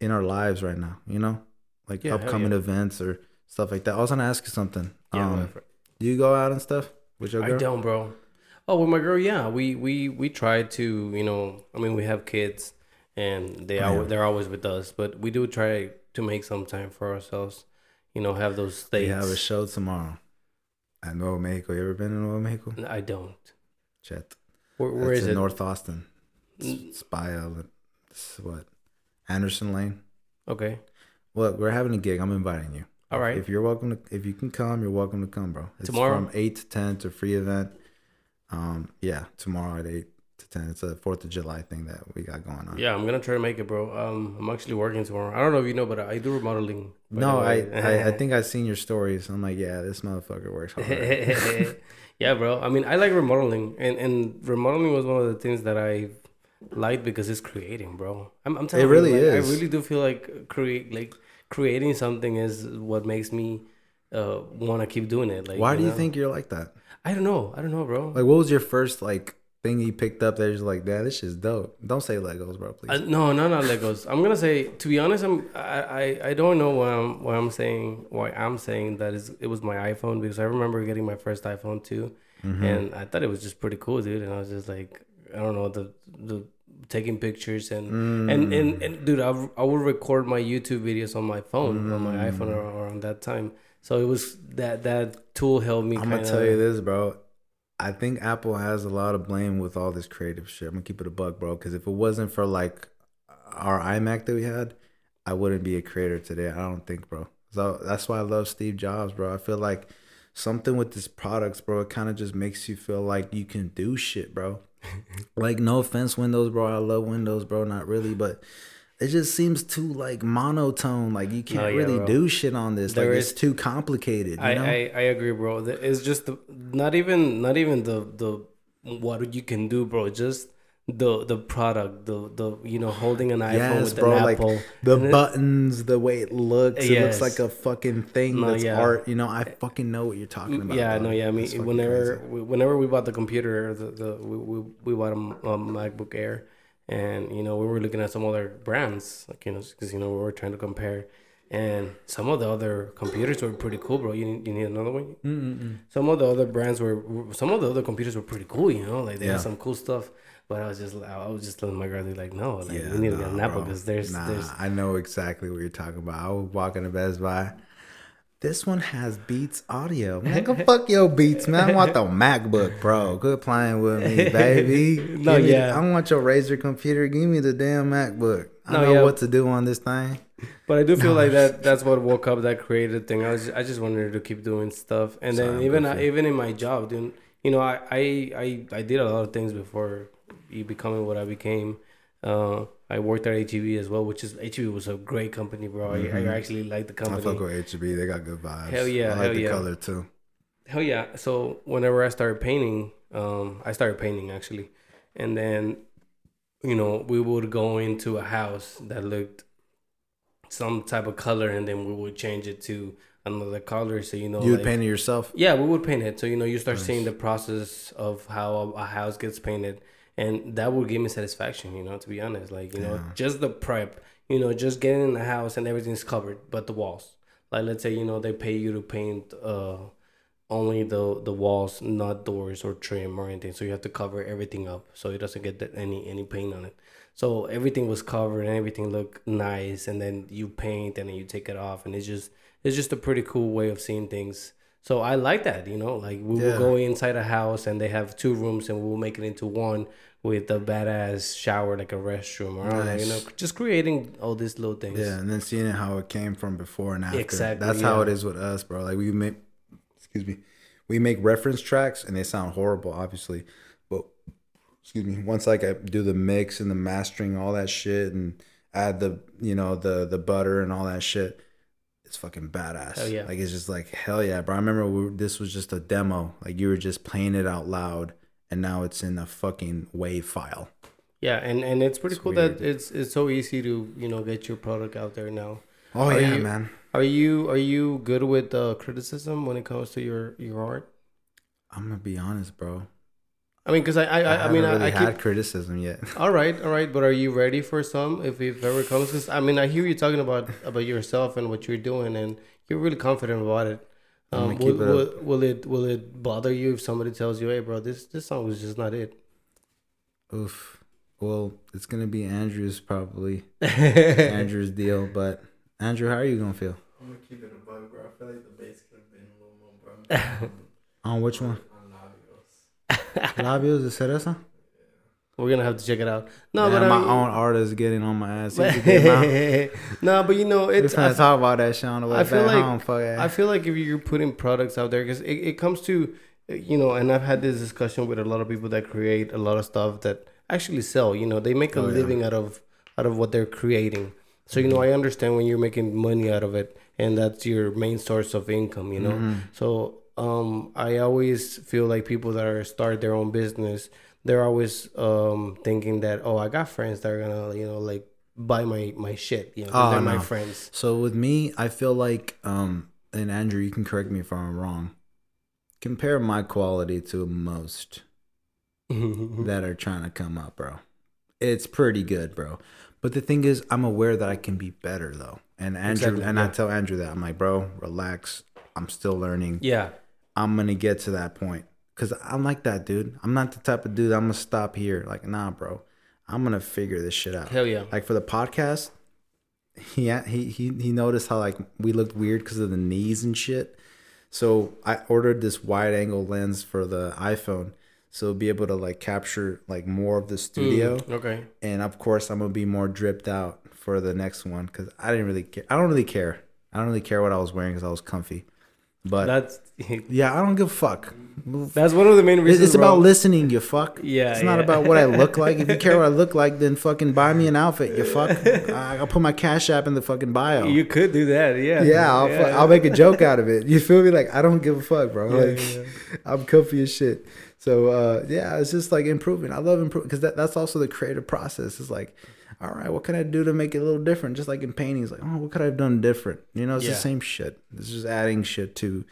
in our lives right now. You know, like Yeah, upcoming yeah. events or stuff like that. I was gonna ask you something. yeah, um, whatever. you go out and stuff with your girl? I don't, bro. Oh, with my girl, yeah. We we we try to, you know. I mean, we have kids, and they Oh, are yeah. they're always with us. But we do try to make some time for ourselves. You know, have those They dates. have a show tomorrow at Nuevo Mexico. You ever been to Nuevo Mexico? I don't. Chet. Where, where is in it? North Austin. Mm. It's by uh, it's what Anderson Lane. Okay. Look, we're having a gig. I'm inviting you. All right. If you're welcome to, if you can come, you're welcome to come, bro. It's Tomorrow? from eight to ten. It's a free event. Um, yeah, tomorrow at eight to ten. It's a Fourth of July thing that we got going on. Yeah, I'm gonna try to make it, bro. Um, I'm actually working tomorrow. I don't know if you know, but I do remodeling. No, I. I I think I've seen your stories. I'm like, yeah, this motherfucker works hard. Yeah, bro. I mean, I like remodeling, and and remodeling was one of the things that I liked because it's creating, bro. I'm, I'm telling It really you, like, is. I really do feel like create like creating something is what makes me uh want to keep doing it. Like, Why do you know? think you're like that? I don't know. I don't know, bro. Like, what was your first like thing he picked up just like, yeah, this shit's dope. Don't say Legos, bro, please. Uh, no, no, not Legos. I'm gonna say, to be honest, I'm I, I, I don't know why I'm why I'm saying why I'm saying that is it was my iPhone because I remember getting my first iPhone too, Mm-hmm. and I thought it was just pretty cool, dude. And I was just like, I don't know the the taking pictures and Mm. and, and and dude, I I would record my YouTube videos on my phone on my iPhone Mm. around that time. So it was that that tool helped me. I'm gonna tell you this, bro. I think Apple has a lot of blame with all this creative shit. I'm gonna keep it a buck, bro. Because if it wasn't for like our iMac that we had, I wouldn't be a creator today. I don't think, bro. So that's why I love Steve Jobs, bro. I feel like something with his products, bro, it kind of just makes you feel like you can do shit, bro. like no offense, Windows, bro. I love Windows, bro. Not really, but it just seems too like monotone. Like you can't No, yeah, really bro. do shit on this. There like is- it's too complicated. You I, know? I I agree, bro. It's just the, not even not even the the what you can do, bro. Just the the product, the the you know holding an iPhone Yes, with bro. an Like apple. the And it- buttons, the way it looks, it Yes. looks like a fucking thing No, that's yeah. art. You know, I fucking know what you're talking about. yeah, bro. no, yeah. I mean, whenever we, whenever we bought the computer, the, the we, we we bought a, a MacBook Air, and you know we were looking at some other brands, like you know, because you know we were trying to compare, and some of the other computers were pretty cool, bro. You need, you need another one. Mm-mm-mm. some of the other brands were some of the other computers were pretty cool, you know, like they Yeah. had some cool stuff. But I was just I was just telling my girl like, no, like Yeah, we need to get an Apple because there's nah, there's I know exactly what you're talking about. I was walking to Best Buy. This one has Beats audio. Man, go fuck your Beats, man. I want the MacBook, bro. Quit playing with me, baby. No, me- yeah. I want your Razer computer. Give me the damn MacBook. I No, know yeah. what to do on this thing. But I do feel No. like that that's what woke up that creative thing. I was I just wanted to keep doing stuff, and Sorry, then even goofy. even in my job, dude. You know, I, I I I did a lot of things before you becoming what I became. Uh, I worked at HEB as well, which is HEB was a great company, bro. I, I Mhm. actually like the company. I fuck with HEB. They got good vibes. Hell yeah, I like hell the yeah. color too. Hell yeah! So whenever I started painting, um, I started painting actually, and then, you know, we would go into a house that looked some type of color, and then we would change it to another color. So you know, you would like- paint it yourself. Yeah, we would paint it. So you know, you start Nice. seeing the process of how a house gets painted, and that would give me satisfaction. You know, to be honest, like you know, just the prep. You know, just getting in the house and everything's covered, but the walls. Like let's say you know they pay you to paint uh only the the walls, not doors or trim or anything. So you have to cover everything up so it doesn't get that, any any paint on it. So everything was covered and everything looked nice, and then you paint and then you take it off, and it's just it's just a pretty cool way of seeing things. So I like that, you know, like we will go inside a house and they have two rooms and we'll make it into one with a badass shower, like a restroom, or I you know, just creating all these little things. Yeah, and then seeing how it came from before and after. Exactly, That's how it is with us, bro. Like we make, excuse me, we make reference tracks and they sound horrible, obviously, but excuse me. Once like I do the mix and the mastering, all that shit, and add the you know the the butter and all that shit, it's fucking badass. Hell yeah. Like it's just like hell yeah, bro. I remember we were, this was just a demo. Like you were just playing it out loud, and now it's in a fucking wave file. Yeah, and and it's pretty It's cool weird. that it's it's so easy to you know get your product out there now. Oh Are yeah, you- man. Are you are you good with uh, criticism when it comes to your your art? I'm gonna be honest, bro. I mean, because I I, I, I mean haven't I, I really keep had criticism yet. all right all right, but are you ready for some if it ever comes? 'Cause, I mean, I hear you talking about about yourself and what you're doing, and you're really confident about it. I'm Um, will, it will, will it will it bother you if somebody tells you, "Hey, bro, this this song was just not it"? Oof. Well, it's gonna be Andrew's probably Andrew's deal, but Andrew, how are you gonna feel I'm gonna keep it a bug, bro. I feel like the bass could have been a little more, bro. on which one? On Labios. Labios de cereza. We're gonna have to check it out. No, No, but my I mean, own artist getting on my ass. No, but you know, it's I, talk about that shit on the way I feel like- home. Fuck. I feel like if you're putting products out there, because it, it comes to, you know, and I've had this discussion with a lot of people that create a lot of stuff that actually sell. You know, they make a Oh, yeah. living out of out of what they're creating. So you know, I understand when you're making money out of it, and that's your main source of income. You know, Mhm. so um, I always feel like people that are start their own business, they're always um thinking that oh, I got friends that are gonna you know like buy my my shit. You know, Oh, they're my friends. So with me, I feel like, um, and Andrew, you can correct me if I'm wrong. Compare my quality to most that are trying to come up, bro. It's pretty good, bro. But the thing is, I'm aware that I can be better though. And Andrew Exactly, and I tell Andrew that I'm like, bro, relax. I'm still learning. yeah, I'm gonna get to that point. Cause I'm like that, dude. I'm not the type of dude I'm gonna stop here. Like, nah, bro. I'm gonna figure this shit out. hell yeah. Like for the podcast, he he he he noticed how like we looked weird because of the knees and shit. So I ordered this wide angle lens for the iPhone, so be able to like capture like more of the studio. Mm, okay. And of course, I'm gonna be more dripped out for the next one because I didn't really care. I don't really care. I don't really care what I was wearing because I was comfy. But That's yeah, I don't give a fuck. that's one of the main reasons. it's about bro. listening, you fuck. Yeah, It's not yeah. about what I look like. If you care what I look like, then fucking buy me an outfit, you fuck. I- I'll put my cash app in the fucking bio. You could do that, yeah. yeah, I'll, fu- I'll make a joke out of it. You feel me? Like I don't give a fuck, bro. Yeah, like yeah. I'm comfy as shit. So uh, yeah, it's just like improving. I love improving because that, that's also the creative process. It's like, all right, what can I do to make it a little different? Just like in paintings, like oh, what could I have done different? You know, it's Yeah. the same shit. It's just adding shit to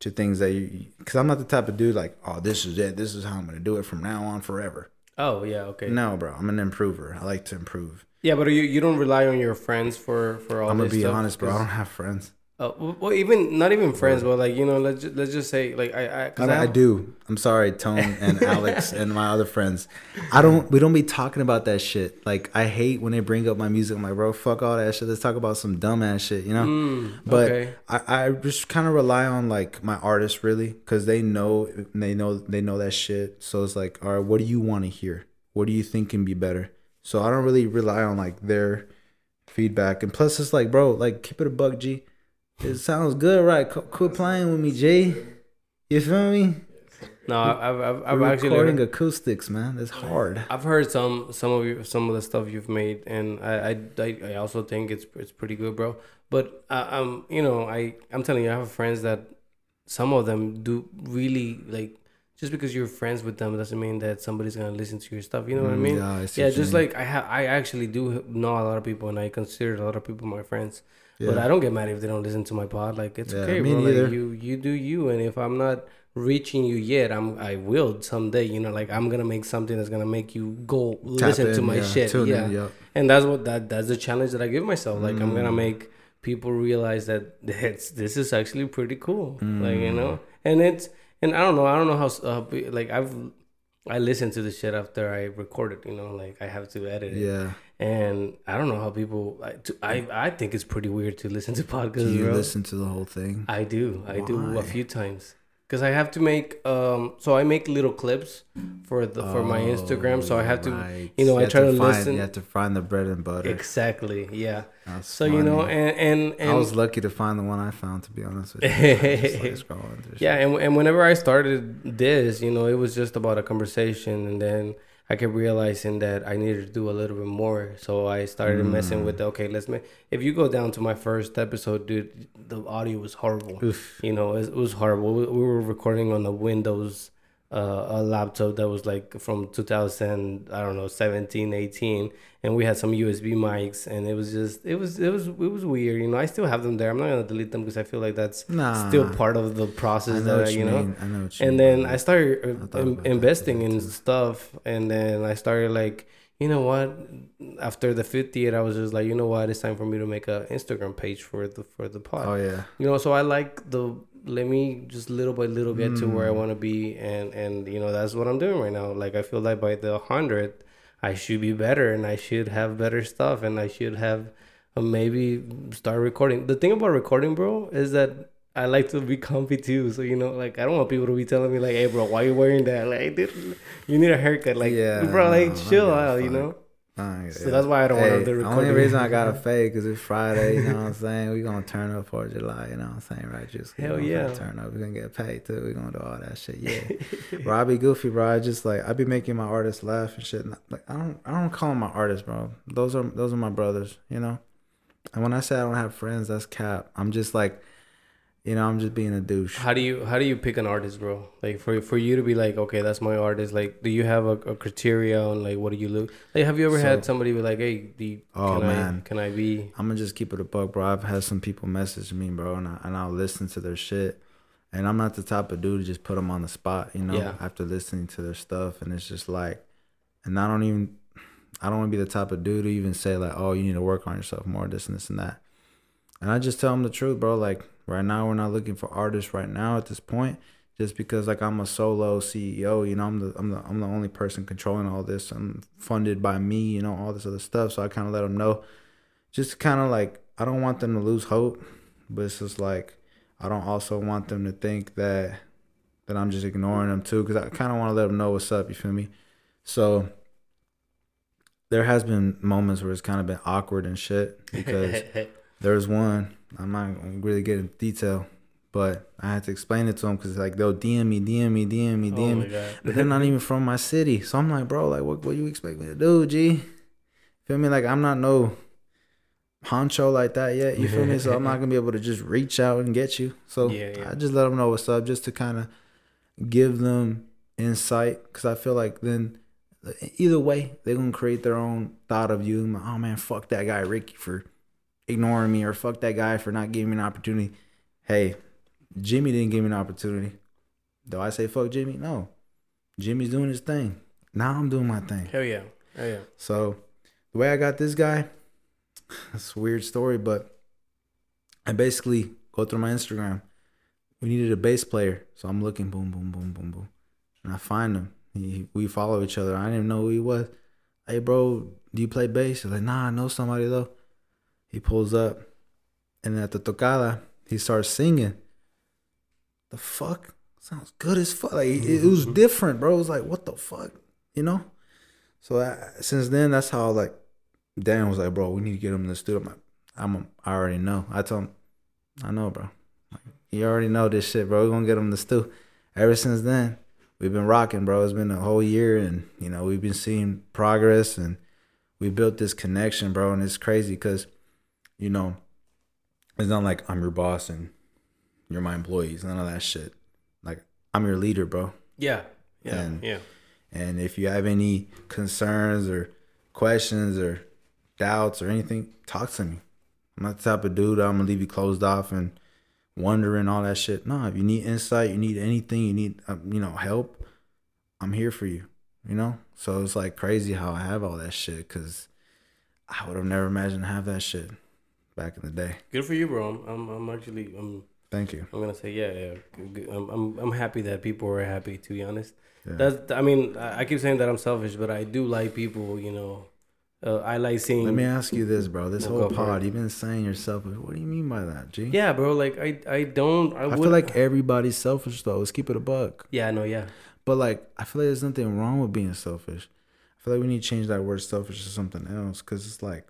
to things that you. Because I'm not the type of dude like, oh, this is it. This is how I'm gonna do it from now on forever. Oh yeah, okay. No, bro, I'm an improver. I like to improve. Yeah, but you you don't rely on your friends for for all. I'm gonna this be stuff, honest, bro. I don't have friends. Uh, well, even not even friends, but like you know, let's just, let's just say like I I, I, I have- do. I'm sorry, Tone and Alex and my other friends. I don't. We don't be talking about that shit. Like I hate when they bring up my music. I'm like, bro, fuck all that shit. Let's talk about some dumbass shit, you know. Mm, But okay. I, I just kind of rely on like my artists really because they know they know they know that shit. So it's like, all right, what do you want to hear? What do you think can be better? So I don't really rely on like their feedback. And plus, it's like, bro, like keep it a bug, G. It sounds good, right? Qu- Quit playing with me, Jay. You feel me? No, I've I've, I've We're actually recording acoustics, man. That's hard. I've heard some some of you some of the stuff you've made, and I I, I, I also think it's it's pretty good, bro. But uh, um, you know, I I'm telling you, I have friends that some of them do really like. Just because you're friends with them doesn't mean that somebody's gonna listen to your stuff. You know what I Mm, mean? Yeah, I Yeah, just like I have, I actually do know a lot of people, and I consider a lot of people my friends. But I don't get mad if they don't listen to my pod. Like it's Yeah, okay, me bro. neither. Like you, you do you, and if I'm not reaching you yet, I'm I will someday. You know, like I'm gonna make something that's gonna make you go Tap listen to my yeah, shit. yeah, in, yeah. and that's what that that's the challenge that I give myself. Like I'm gonna Mm. make people realize that it's this is actually pretty cool. Like you Mm. know, and it's and I don't know, I don't know how uh, like I've. I listen to the shit after I record it, you know, like I have to edit it Yeah. And I don't know how people. I to, I, I think it's pretty weird to listen to podcasts. Do you bro. listen to the whole thing? I do. I do a few times because I have to make. Um, so I make little clips for the for my Instagram. So I have to. Oh, Right. you know, I try to find, listen- You have to find the bread and butter. Exactly. Yeah. That's So you know, and and, and I was lucky to find the one I found. To be honest with you, just like Yeah, and, and whenever I started this, you know, it was just about a conversation, and then I kept realizing that I needed to do a little bit more. So I started messing with mm. the okay, let's make. If you go down to my first episode, dude, the audio was horrible. Oof. You know, it, it was horrible. We, we were recording on the Windows. Uh, a laptop that was like from 2000 i don't know 17 18 and we had some usb mics and it was just it was it was it was weird you know i still have them there i'm not gonna delete them because i feel like that's Nah. still part of the process that you, you know mean. I know you and mean, then. I started I uh, in- investing in stuff, and then I started like, you know what? After the 50th, I was just like, you know what? It's time for me to make a Instagram page for the for the pod. Oh yeah. You know, so I like the let me just little by little get to where I Mm. want to be, and and you know that's what I'm doing right now. Like I feel like by the hundredth, I should be better, and I should have better stuff, and I should have uh, maybe start recording. The thing about recording, bro, is that I like to be comfy too. So you know, like I don't want people to be telling me like, "Hey, bro, why you wearing that? Like, dude, you need a haircut." Like, Yeah, bro, like chill out, you know. Uh, So that's why I don't hey, want to do The only reason I got a fade because it's Friday. You know what I'm saying? We're gonna turn up for July. You know what I'm saying? Right, just Hell yeah. Turn up. We're gonna get paid too. We're gonna do all that shit. Yeah. bro, I be goofy, bro. I just like I be making my artists laugh and shit. Like I don't I don't call them my artists, bro. Those are those are my brothers. You know. And when I say I don't have friends, that's cap. I'm just like, you know, I'm just being a douche. How do you how do you pick an artist, bro? Like for for you to be like, okay, that's my artist. Like, do you have a, a criteria on like what do you look? Like, have you ever had somebody be like, hey, do you, Oh, can I man. can I be? I'm gonna just keep it a buck, bro. I've had some people message me, bro, and, I, and I'll listen to their shit. And I'm not the type of dude to just put them on the spot, you know, Yeah. after listening to their stuff. And it's just like, and I don't even, I don't want to be the type of dude to even say, like, oh, you need to work on yourself more, this and this and that. And I just tell them the truth, bro. Like, right now, we're not looking for artists right now at this point. Just because like I'm a solo CEO, you know, I'm the I'm the I'm the only person controlling all this. I'm funded by me, you know, all this other stuff. So I kind of let them know just kind of like I don't want them to lose hope, but it's just like I don't also want them to think that that I'm just ignoring them too, because I kind of want to let them know what's up. You feel me? So there has been moments where it's kind of been awkward and shit because there's one I'm not really get into detail, but I had to explain it to them because like they'll DM me, DM me, DM me, oh DM my me, but they're not even from my city. So I'm like, bro, like, what what you expect me to do, G? Feel me? Like I'm not no honcho like that yet. You feel me? So I'm not gonna be able to just reach out and get you. So Yeah, yeah. I just let them know what's up, just to kind of give them insight, because I feel like then either way they're gonna create their own thought of you. Like, oh man, fuck that guy Ricky for ignoring me, or fuck that guy for not giving me an opportunity. Hey, Jimmy didn't give me an opportunity. Do I say fuck Jimmy? No. Jimmy's doing his thing. Now I'm doing my thing. Hell yeah. Hell yeah. So the way I got this guy, it's a weird story, but I basically go through my Instagram. We needed a bass player, so I'm looking, boom, boom, boom, boom, boom, and I find him. He, we follow each other. I didn't even know who he was. Hey, bro, do you play bass? He's like, Nah, I know somebody though. He pulls up, and at the tocada, he starts singing. The fuck sounds good as fuck. Like it, it was mm-hmm. different, bro. It was like, what the fuck, you know? So I, since then, that's how like Dan was like, bro, we need to get him in the studio. I'm, like, I'm I already know. I told him, I know, bro. Like, you already know this shit, bro. We're gonna get him in the stew. Ever since then, we've been rocking, bro. It's been a whole year, and you know we've been seeing progress, and we built this connection, bro. And it's crazy because, you know, it's not like I'm your boss and you're my employees. None of that shit. Like I'm your leader, bro. Yeah. Yeah. And- yeah. And if you have any concerns or questions or doubts or anything, talk to me. I'm not the type of dude I'm gonna leave you closed off and wondering all that shit. No, if you need insight, you need anything, you need um, you know help, I'm here for you. You know, so it's like crazy how I have all that shit because I would have never imagined have that shit back in the day. Good for you, bro. I'm, I'm, I'm actually, I'm, Thank you. I'm gonna say, yeah, yeah. I'm, I'm, I'm happy that people are happy. To be honest, Yeah. that's. I mean, I keep saying that I'm selfish, but I do like people. You know, uh, I like seeing. Let me ask you this, bro. This whole pod, you've been saying yourself. What do you mean by that, G? Yeah, bro. Like I, I don't. I, I feel like everybody's selfish though. Let's keep it a buck. Yeah, I know. yeah. But like, I feel like there's nothing wrong with being selfish. I feel like we need to change that word selfish to something else because it's like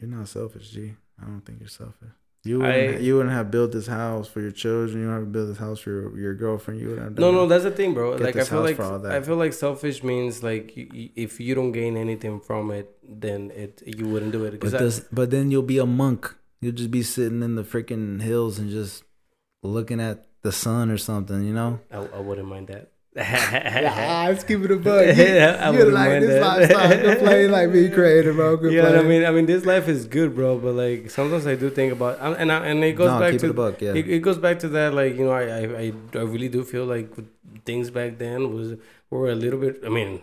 you're not selfish, G. I don't think you're selfish. You wouldn't, I- you wouldn't have built this house for your children. You wouldn't have built this house for your, your girlfriend. You wouldn't have done No, no, that's the thing, bro. Get like I this feel house like for all that. I feel like selfish means like you, you, if you don't gain anything from it, then it you wouldn't do it. But, Because this, but then you'll be a monk. You'll just be sitting in the freaking hills and just looking at the sun or something, you know? I, I wouldn't mind that. Let's keep it a buck. Yeah, I wouldn't mind that. like be creative, bro. Good Yeah, I mean, I mean, this life is good, bro. But like, sometimes I do think about, and and, I, and it goes no, back to it buck, yeah. it, it goes back to that. Like, you know, I, I I I really do feel like things back then was were a little bit. I mean,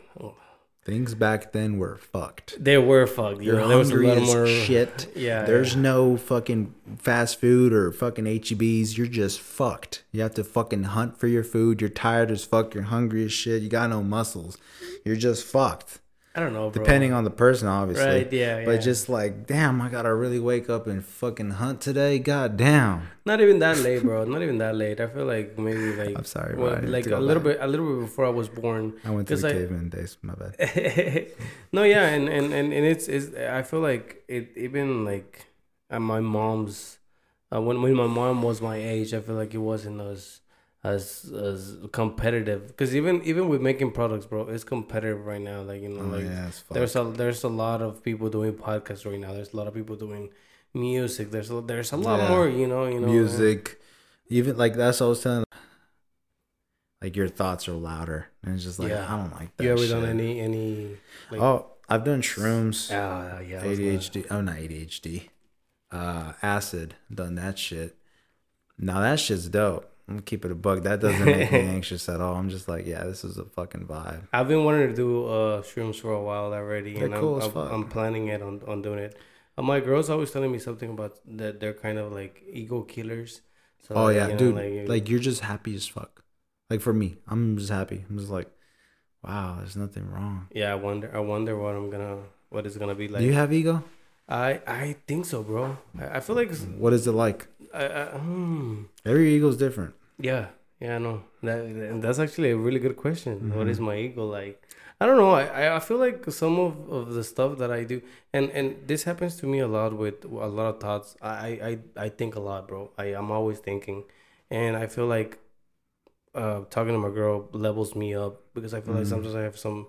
Things back then were fucked. they were fucked. You You're know, there was a hungry lot as more shit. Yeah, There's no fucking fast food or fucking HEBs. You're just fucked. You have to fucking hunt for your food. You're tired as fuck. You're hungry as shit. You got no muscles. You're just fucked. I don't know, bro. Depending on the person, obviously. Right, yeah, But yeah. just like, damn, I gotta really wake up and fucking hunt today. God damn. Not even that late, bro. Not even that late. I feel like maybe like I'm sorry, bro. well, like a little bit, a little bit before I was born. I went to the I- caveman days. My bad. no, yeah, and, and, and, and it's, it's I feel like it even like at my mom's uh, when when my mom was my age, I feel like it wasn't as as as competitive because even even with making products, bro, it's competitive right now. Like you know, Oh, like yeah, there's a there's a lot of people doing podcasts right now. There's a lot of people doing music. There's a, there's a lot Yeah. more, you know, you know, music, even like that's what I was telling. Like your thoughts are louder, and it's just like Yeah. I don't like that. You ever shit. done any any? Like, Oh, I've done shrooms, Ah, yeah, was gonna- ADHD. Oh, not ADHD. Uh, acid. Done that shit. Now that shit's dope. I'm gonna keep it a bug. That doesn't make me anxious at all. I'm just like, yeah, this is a fucking vibe. I've been wanting to do uh shrooms for a while already, They're and cool I'm, as I'm, fuck. I'm planning it on on doing it. Uh, my girl's always telling me something about that they're kind of like ego killers. So Oh like, yeah, you know, dude. like, Like, you're just happy as fuck. Like for me, I'm just happy. I'm just like, wow, there's nothing wrong. yeah, I wonder. I wonder what I'm gonna what it's gonna be like. Do you have ego? I I think so, bro. I, I feel like What is it like? I, I, hmm. Every ego's different. Yeah, yeah, I know. That and that's actually a really good question. What Mm-hmm. is my ego like? I don't know. I, I- feel like some of, of the stuff that I do, and and this happens to me a lot with a lot of thoughts. I I I think a lot, bro. I I'm always thinking, and I feel like uh talking to my girl levels me up because I feel like Mm. sometimes I have some.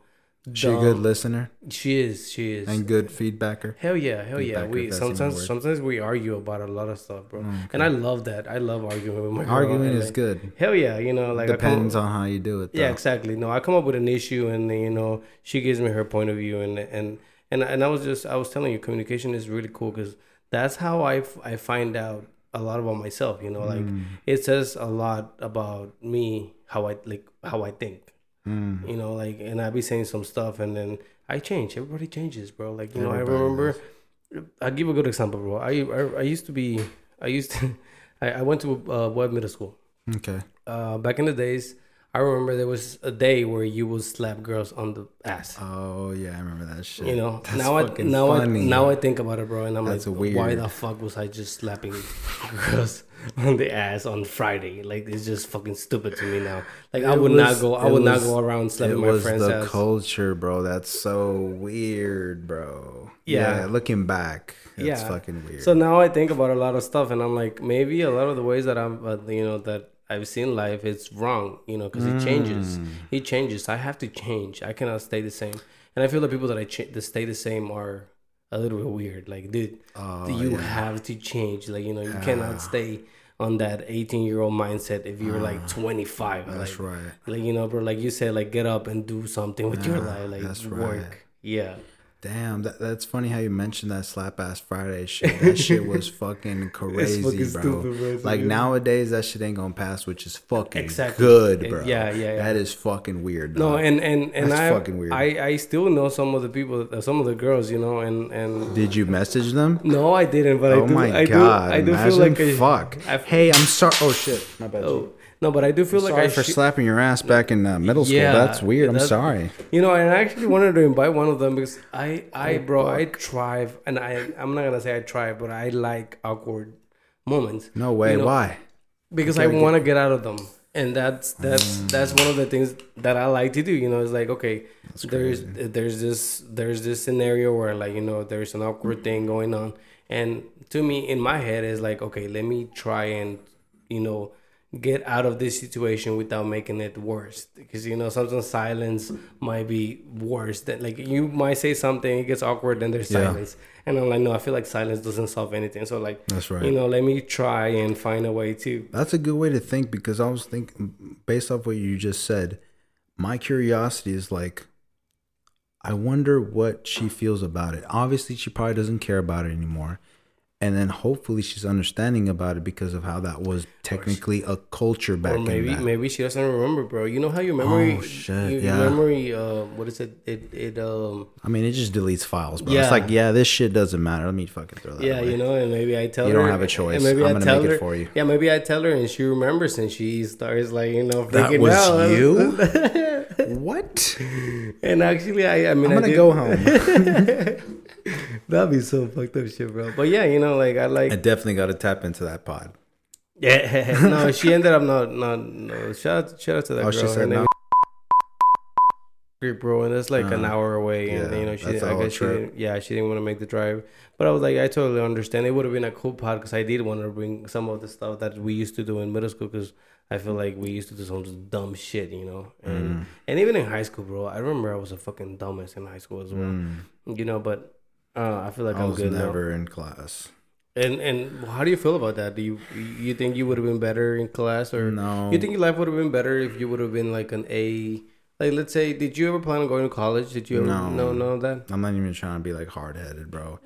She a good listener She is. She is. and good feedbacker. Hell yeah, hell yeah. Feedbacker, We if that's even a sometimes sometimes we argue about a lot of stuff, bro. Oh, And I love that. I love arguing with my girl. Arguing is like, good. Hell yeah, you know, like Depends on how you do it. Though. yeah, exactly. No, I come up with an issue, and then, you know, she gives me her point of view, and and and and I was just I was telling you, communication is really cool because that's how I f- I find out a lot about myself. You know, like Mm, it says a lot about me, how I like how I think. Mm. You know, like, and I be saying some stuff, and then I change. Everybody changes, bro. Like, you know, I remember. does. I'll give a good example, bro. I I, I used to be I used to I, I went to uh, Webb middle school Okay. uh, back in the days, I remember there was a day where you would slap girls on the ass. Oh yeah, I remember that shit. You know, That's now I now funny. I now I think about it, bro, and I'm That's like, why the fuck was I just slapping girls on the ass on Friday? Like it's just fucking stupid to me now. Like I would was- not go. I it would not go around slapping my friends. it was the ass. culture, bro. That's so weird, bro. Yeah. looking back, it's Yeah. fucking weird. So now I think about a lot of stuff, and I'm like, maybe a lot of the ways that I'm, uh, you know, that I've seen life, it's wrong, you know, because it changes. Mm. It changes. I have to change. I cannot stay the same. And I feel the people that I ch- that stay the same are a little bit weird. Like, dude, Oh, you yeah. have to change. Like, you know, you Yeah. cannot stay on that 18 year old mindset if you're like 25. Ah, That's like, right. Like, you know, bro, like you said, like get up and do something with your life, like that's work. right. Yeah. Damn, that, that's funny how you mentioned that slap ass Friday shit. That shit was fucking crazy, fucking bro. stupid. Like nowadays, that shit ain't gonna pass, which is fucking Exactly. good, bro. yeah, yeah, yeah. That is fucking weird. No, dog. and and and That's I fucking weird. I I still know some of the people, uh, some of the girls, you know, and and did you message them? no, I didn't, but I oh do. my I god! do. I do feel like I, fuck. I- hey, I'm sorry. Oh shit, my bad. Oh, no, but I do feel like sorry I for should- slapping your ass back in uh, middle school. Yeah, That's weird. I'm that's- sorry. You know, and I actually wanted to invite one of them because I, I, Oh, bro, I thrive, and I, I'm not gonna say I thrive, but I like awkward moments No way. You know, Why? because I want to get out of them, and that's that's that's one of the things that I like to do. You know, it's like okay, there's there's this there's this scenario where like you know there's an awkward thing going on, and to me in my head is like okay, let me try and you know get out of this situation without making it worse because you know sometimes silence might be worse than like you might say something it gets awkward then there's Yeah. silence and i'm like no i feel like silence doesn't solve anything so like That's right. you know let me try and find a way to That's a good way to think because I was thinking, based off what you just said, my curiosity is like, I wonder what she feels about it. Obviously, she probably doesn't care about it anymore. And then hopefully she's understanding about it because of how that was technically a culture back or maybe that. maybe she doesn't remember bro you know how your memory Oh, shit, your yeah. memory uh what is it it it um I mean, it just deletes files, bro. Yeah. It's like, yeah, this shit doesn't matter. Let me fucking throw that yeah away. you know and maybe i tell You her don't have a choice. maybe I'm I gonna tell make it her- for you. yeah maybe i tell her and she remembers and she starts like you know That freaking was out. you? what? and actually i i mean I'm gonna did- go home. that'd be so fucked up shit bro but yeah you know like i like I definitely got to tap into that pod. Yeah, no, she ended up not not no. Shout out, shout out to that Oh, girl. she said name no. bro, and that's like an Uh, hour away, and yeah, you know she. that's a I whole guess she didn't, yeah, she didn't want to make the drive. But I was like, I totally understand. It would have been a cool pod because I did want to bring some of the stuff that we used to do in middle school because I feel like we used to do some dumb shit, you know. And Mm. and even in high school, bro, I remember I was a fucking dumbest in high school as well. Mm. You know, but. Uh, I feel like I I'm was good now. never in class. And and how do you feel about that? Do you you think you would have been better in class, or No. you think your life would have been better if you would have been like an A? Like, let's say, did you ever plan on going to college? Did you ever No. know know that? I'm not even trying to be like hard headed, bro.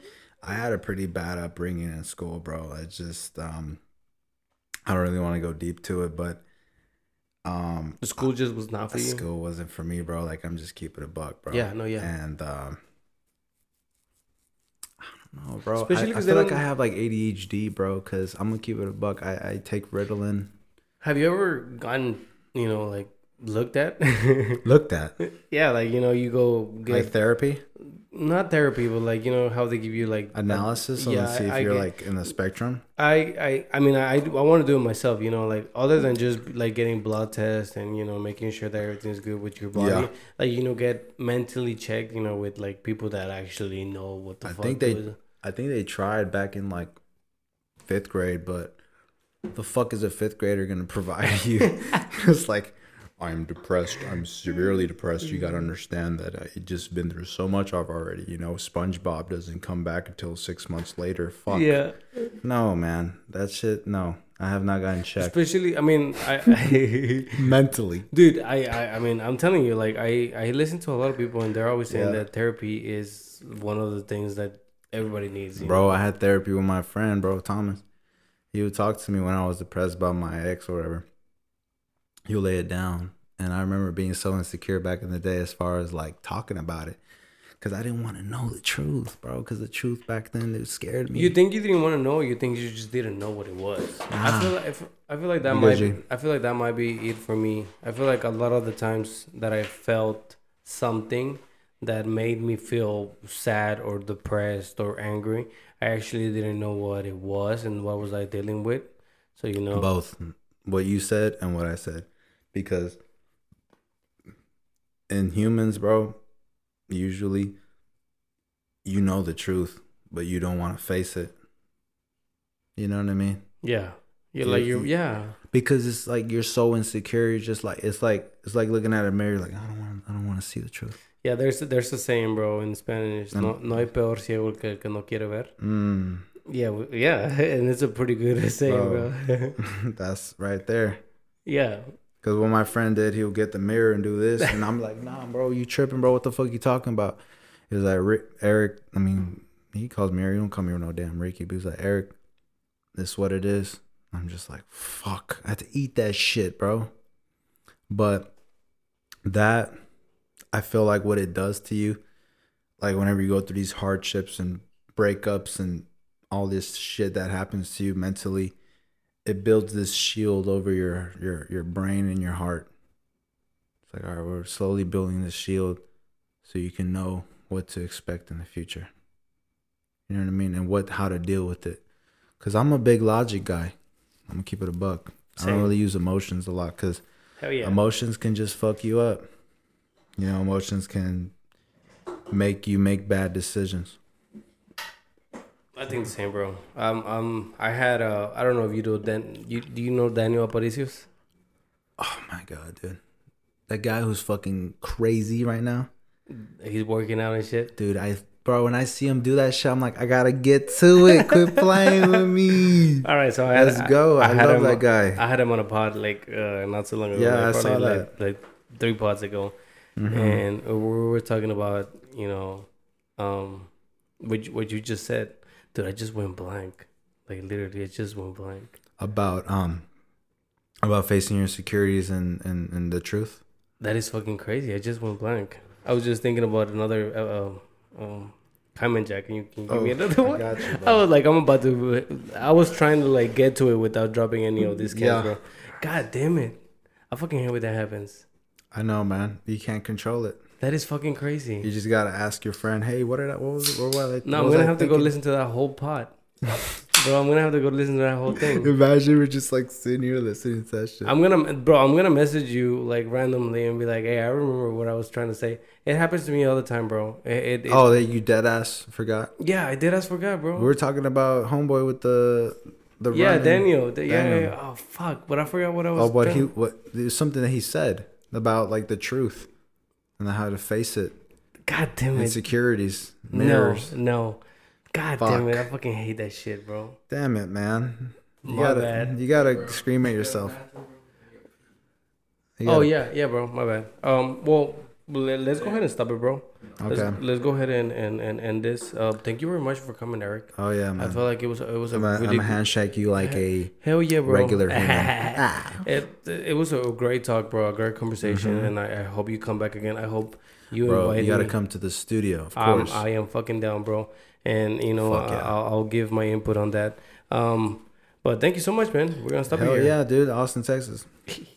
I had a pretty bad upbringing in school, bro. It's just um I don't really want to go deep to it, but um The school just was not for you. school wasn't for me, bro. Like I'm just keeping a buck, bro. Yeah, no, yeah. And um I know, bro. Especially I, I 'cause feel like I have like ADHD, bro, cuz I'm going to keep it a buck. I I take Ritalin. Have you ever gotten you know like looked at? Looked at yeah, like you know you go get like therapy, not therapy, but like you know how they give you like analysis, yeah, yeah, see if I you're get- like in the spectrum. I I I mean I I want to do it myself, you know, like other than just like getting blood tests and you know making sure that everything's good with your body, Yeah. like you know get mentally checked, you know, with like people that actually know what the I fuck. think they- was- I think they tried back in like fifth grade, but the fuck is a fifth grader gonna provide you? it's like I'm depressed. I'm severely depressed. You gotta understand that uh, I just been through so much I've already. You know, SpongeBob doesn't come back until six months later. Fuck. Yeah, No, man, that shit. No, I have not gotten checked especially I mean I, I mentally. dude I, I I mean I'm telling you like I I listen to a lot of people and they're always saying Yeah. that therapy is one of the things that everybody needs. you? Bro, I had therapy with my friend, bro, Thomas. He would talk to me when I was depressed about my ex or whatever. He would lay it down. And I remember being so insecure back in the day as far as like talking about it. because I didn't want to know the truth, bro. Because the truth back then it scared me. You think you didn't want to know? You think you just didn't know what it was? I feel like I feel like that might. I feel like that might be it for me. I feel like a lot of the times that I felt something that made me feel sad or depressed or angry, I actually didn't know what it was and what was I dealing with. So you know, both what you said and what I said, because in humans, bro, usually you know the truth, but you don't want to face it. You know what I mean? yeah, you're like you- yeah. because it's like you're so insecure. You're just like it's like it's like looking at a mirror. Like I don't want, I don't want to see the truth. Yeah, there's there's a saying, bro, in Spanish. No, Mm. no hay peor ciego que el que no quiere ver. Mm, Yeah, yeah, and it's a pretty good saying, bro. that's right there. yeah, Because what my friend did, he'll get the mirror and do this, and I'm like, Nah, bro, you tripping, bro? What the fuck you talking about? He was like, Eric. I mean, he calls me Eric. He don't call me no damn Ricky. But he's like, Eric, this is what it is. I'm just like, fuck. I had to eat that shit, bro. But that, I feel like what it does to you, like whenever you go through these hardships and breakups and all this shit that happens to you mentally, it builds this shield over your your your brain and your heart. It's like, all right, we're slowly building this shield so you can know what to expect in the future. You know what I mean? And what how to deal with it. Cause I'm a big logic guy. I'm gonna keep it a buck. I don't really use emotions a lot because yeah. emotions can just fuck you up. You know, emotions can make you make bad decisions. I think the same, bro. Um, um, I had uh, I don't know if you do. Dan, you do you know Daniel Aparicios? Oh my god, dude. That guy who's fucking crazy right now. He's working out and shit. Dude, I bro, when I see him do that shit, I'm like, I gotta get to it. Quit playing with me. All right, so I had, Let's go. I, had love him- that guy. I had him on a pod like uh, not so long ago. Yeah, like, I saw that. Like, like three pods ago, Mhm. and we were talking about you know, um, what you, what you just said, dude. I just went blank. Like literally, it just went blank. About um about facing your securities and, and, and the truth. That is fucking crazy. I just went blank. I was just thinking about another uh, um, um, comment, Jack. Can you, can you give me another one? got you, I was like, I'm about to. I was trying to like get to it without dropping any of this, Yeah. bro. God damn it! I fucking hate when that happens. I know, man. You can't control it. That is fucking crazy. You just gotta ask your friend, hey, what did I what was it? What, was I, No, I'm gonna I have to go listen to that whole pot. bro. I'm gonna have to go listen to that whole thing. Imagine we're just like sitting here listening to that shit. I'm gonna, bro. I'm gonna message you like randomly and be like, "Hey, I remember what I was trying to say." It happens to me all the time, bro. It, it, it- oh, that you dead ass forgot. yeah, I did. I forgot, bro. We were talking about homeboy with the the yeah, Daniel. The- yeah, yeah, yeah. Oh fuck! But I forgot what I was. Oh, what he what there's something that he said about like the truth and how to face it, God damn it! insecurities, No, mirrors. no. God damn it! I fucking hate that shit, bro. Damn it, man! You My gotta bad. you gotta scream at yourself. You Oh gotta- yeah, yeah, bro. My bad. Um, well, let, let's go ahead and stop it, bro. Let's, let's go ahead and and and end this. Uh, thank you very much for coming, Eric. Oh yeah, man. I felt like it was it was a I'm gonna, really I'm gonna handshake you like a hell yeah, bro. regular human. Ah. it it was a great talk, bro. A great conversation, Mhm. and I, I hope you come back again. I hope you Bro, invite you gotta me. come to the studio, of Um, course. I am fucking down, bro. And you know, yeah. I'll, I'll give my input on that. Um, but thank you so much, man. We're gonna stop Hell here. yeah, dude! Austin, Texas.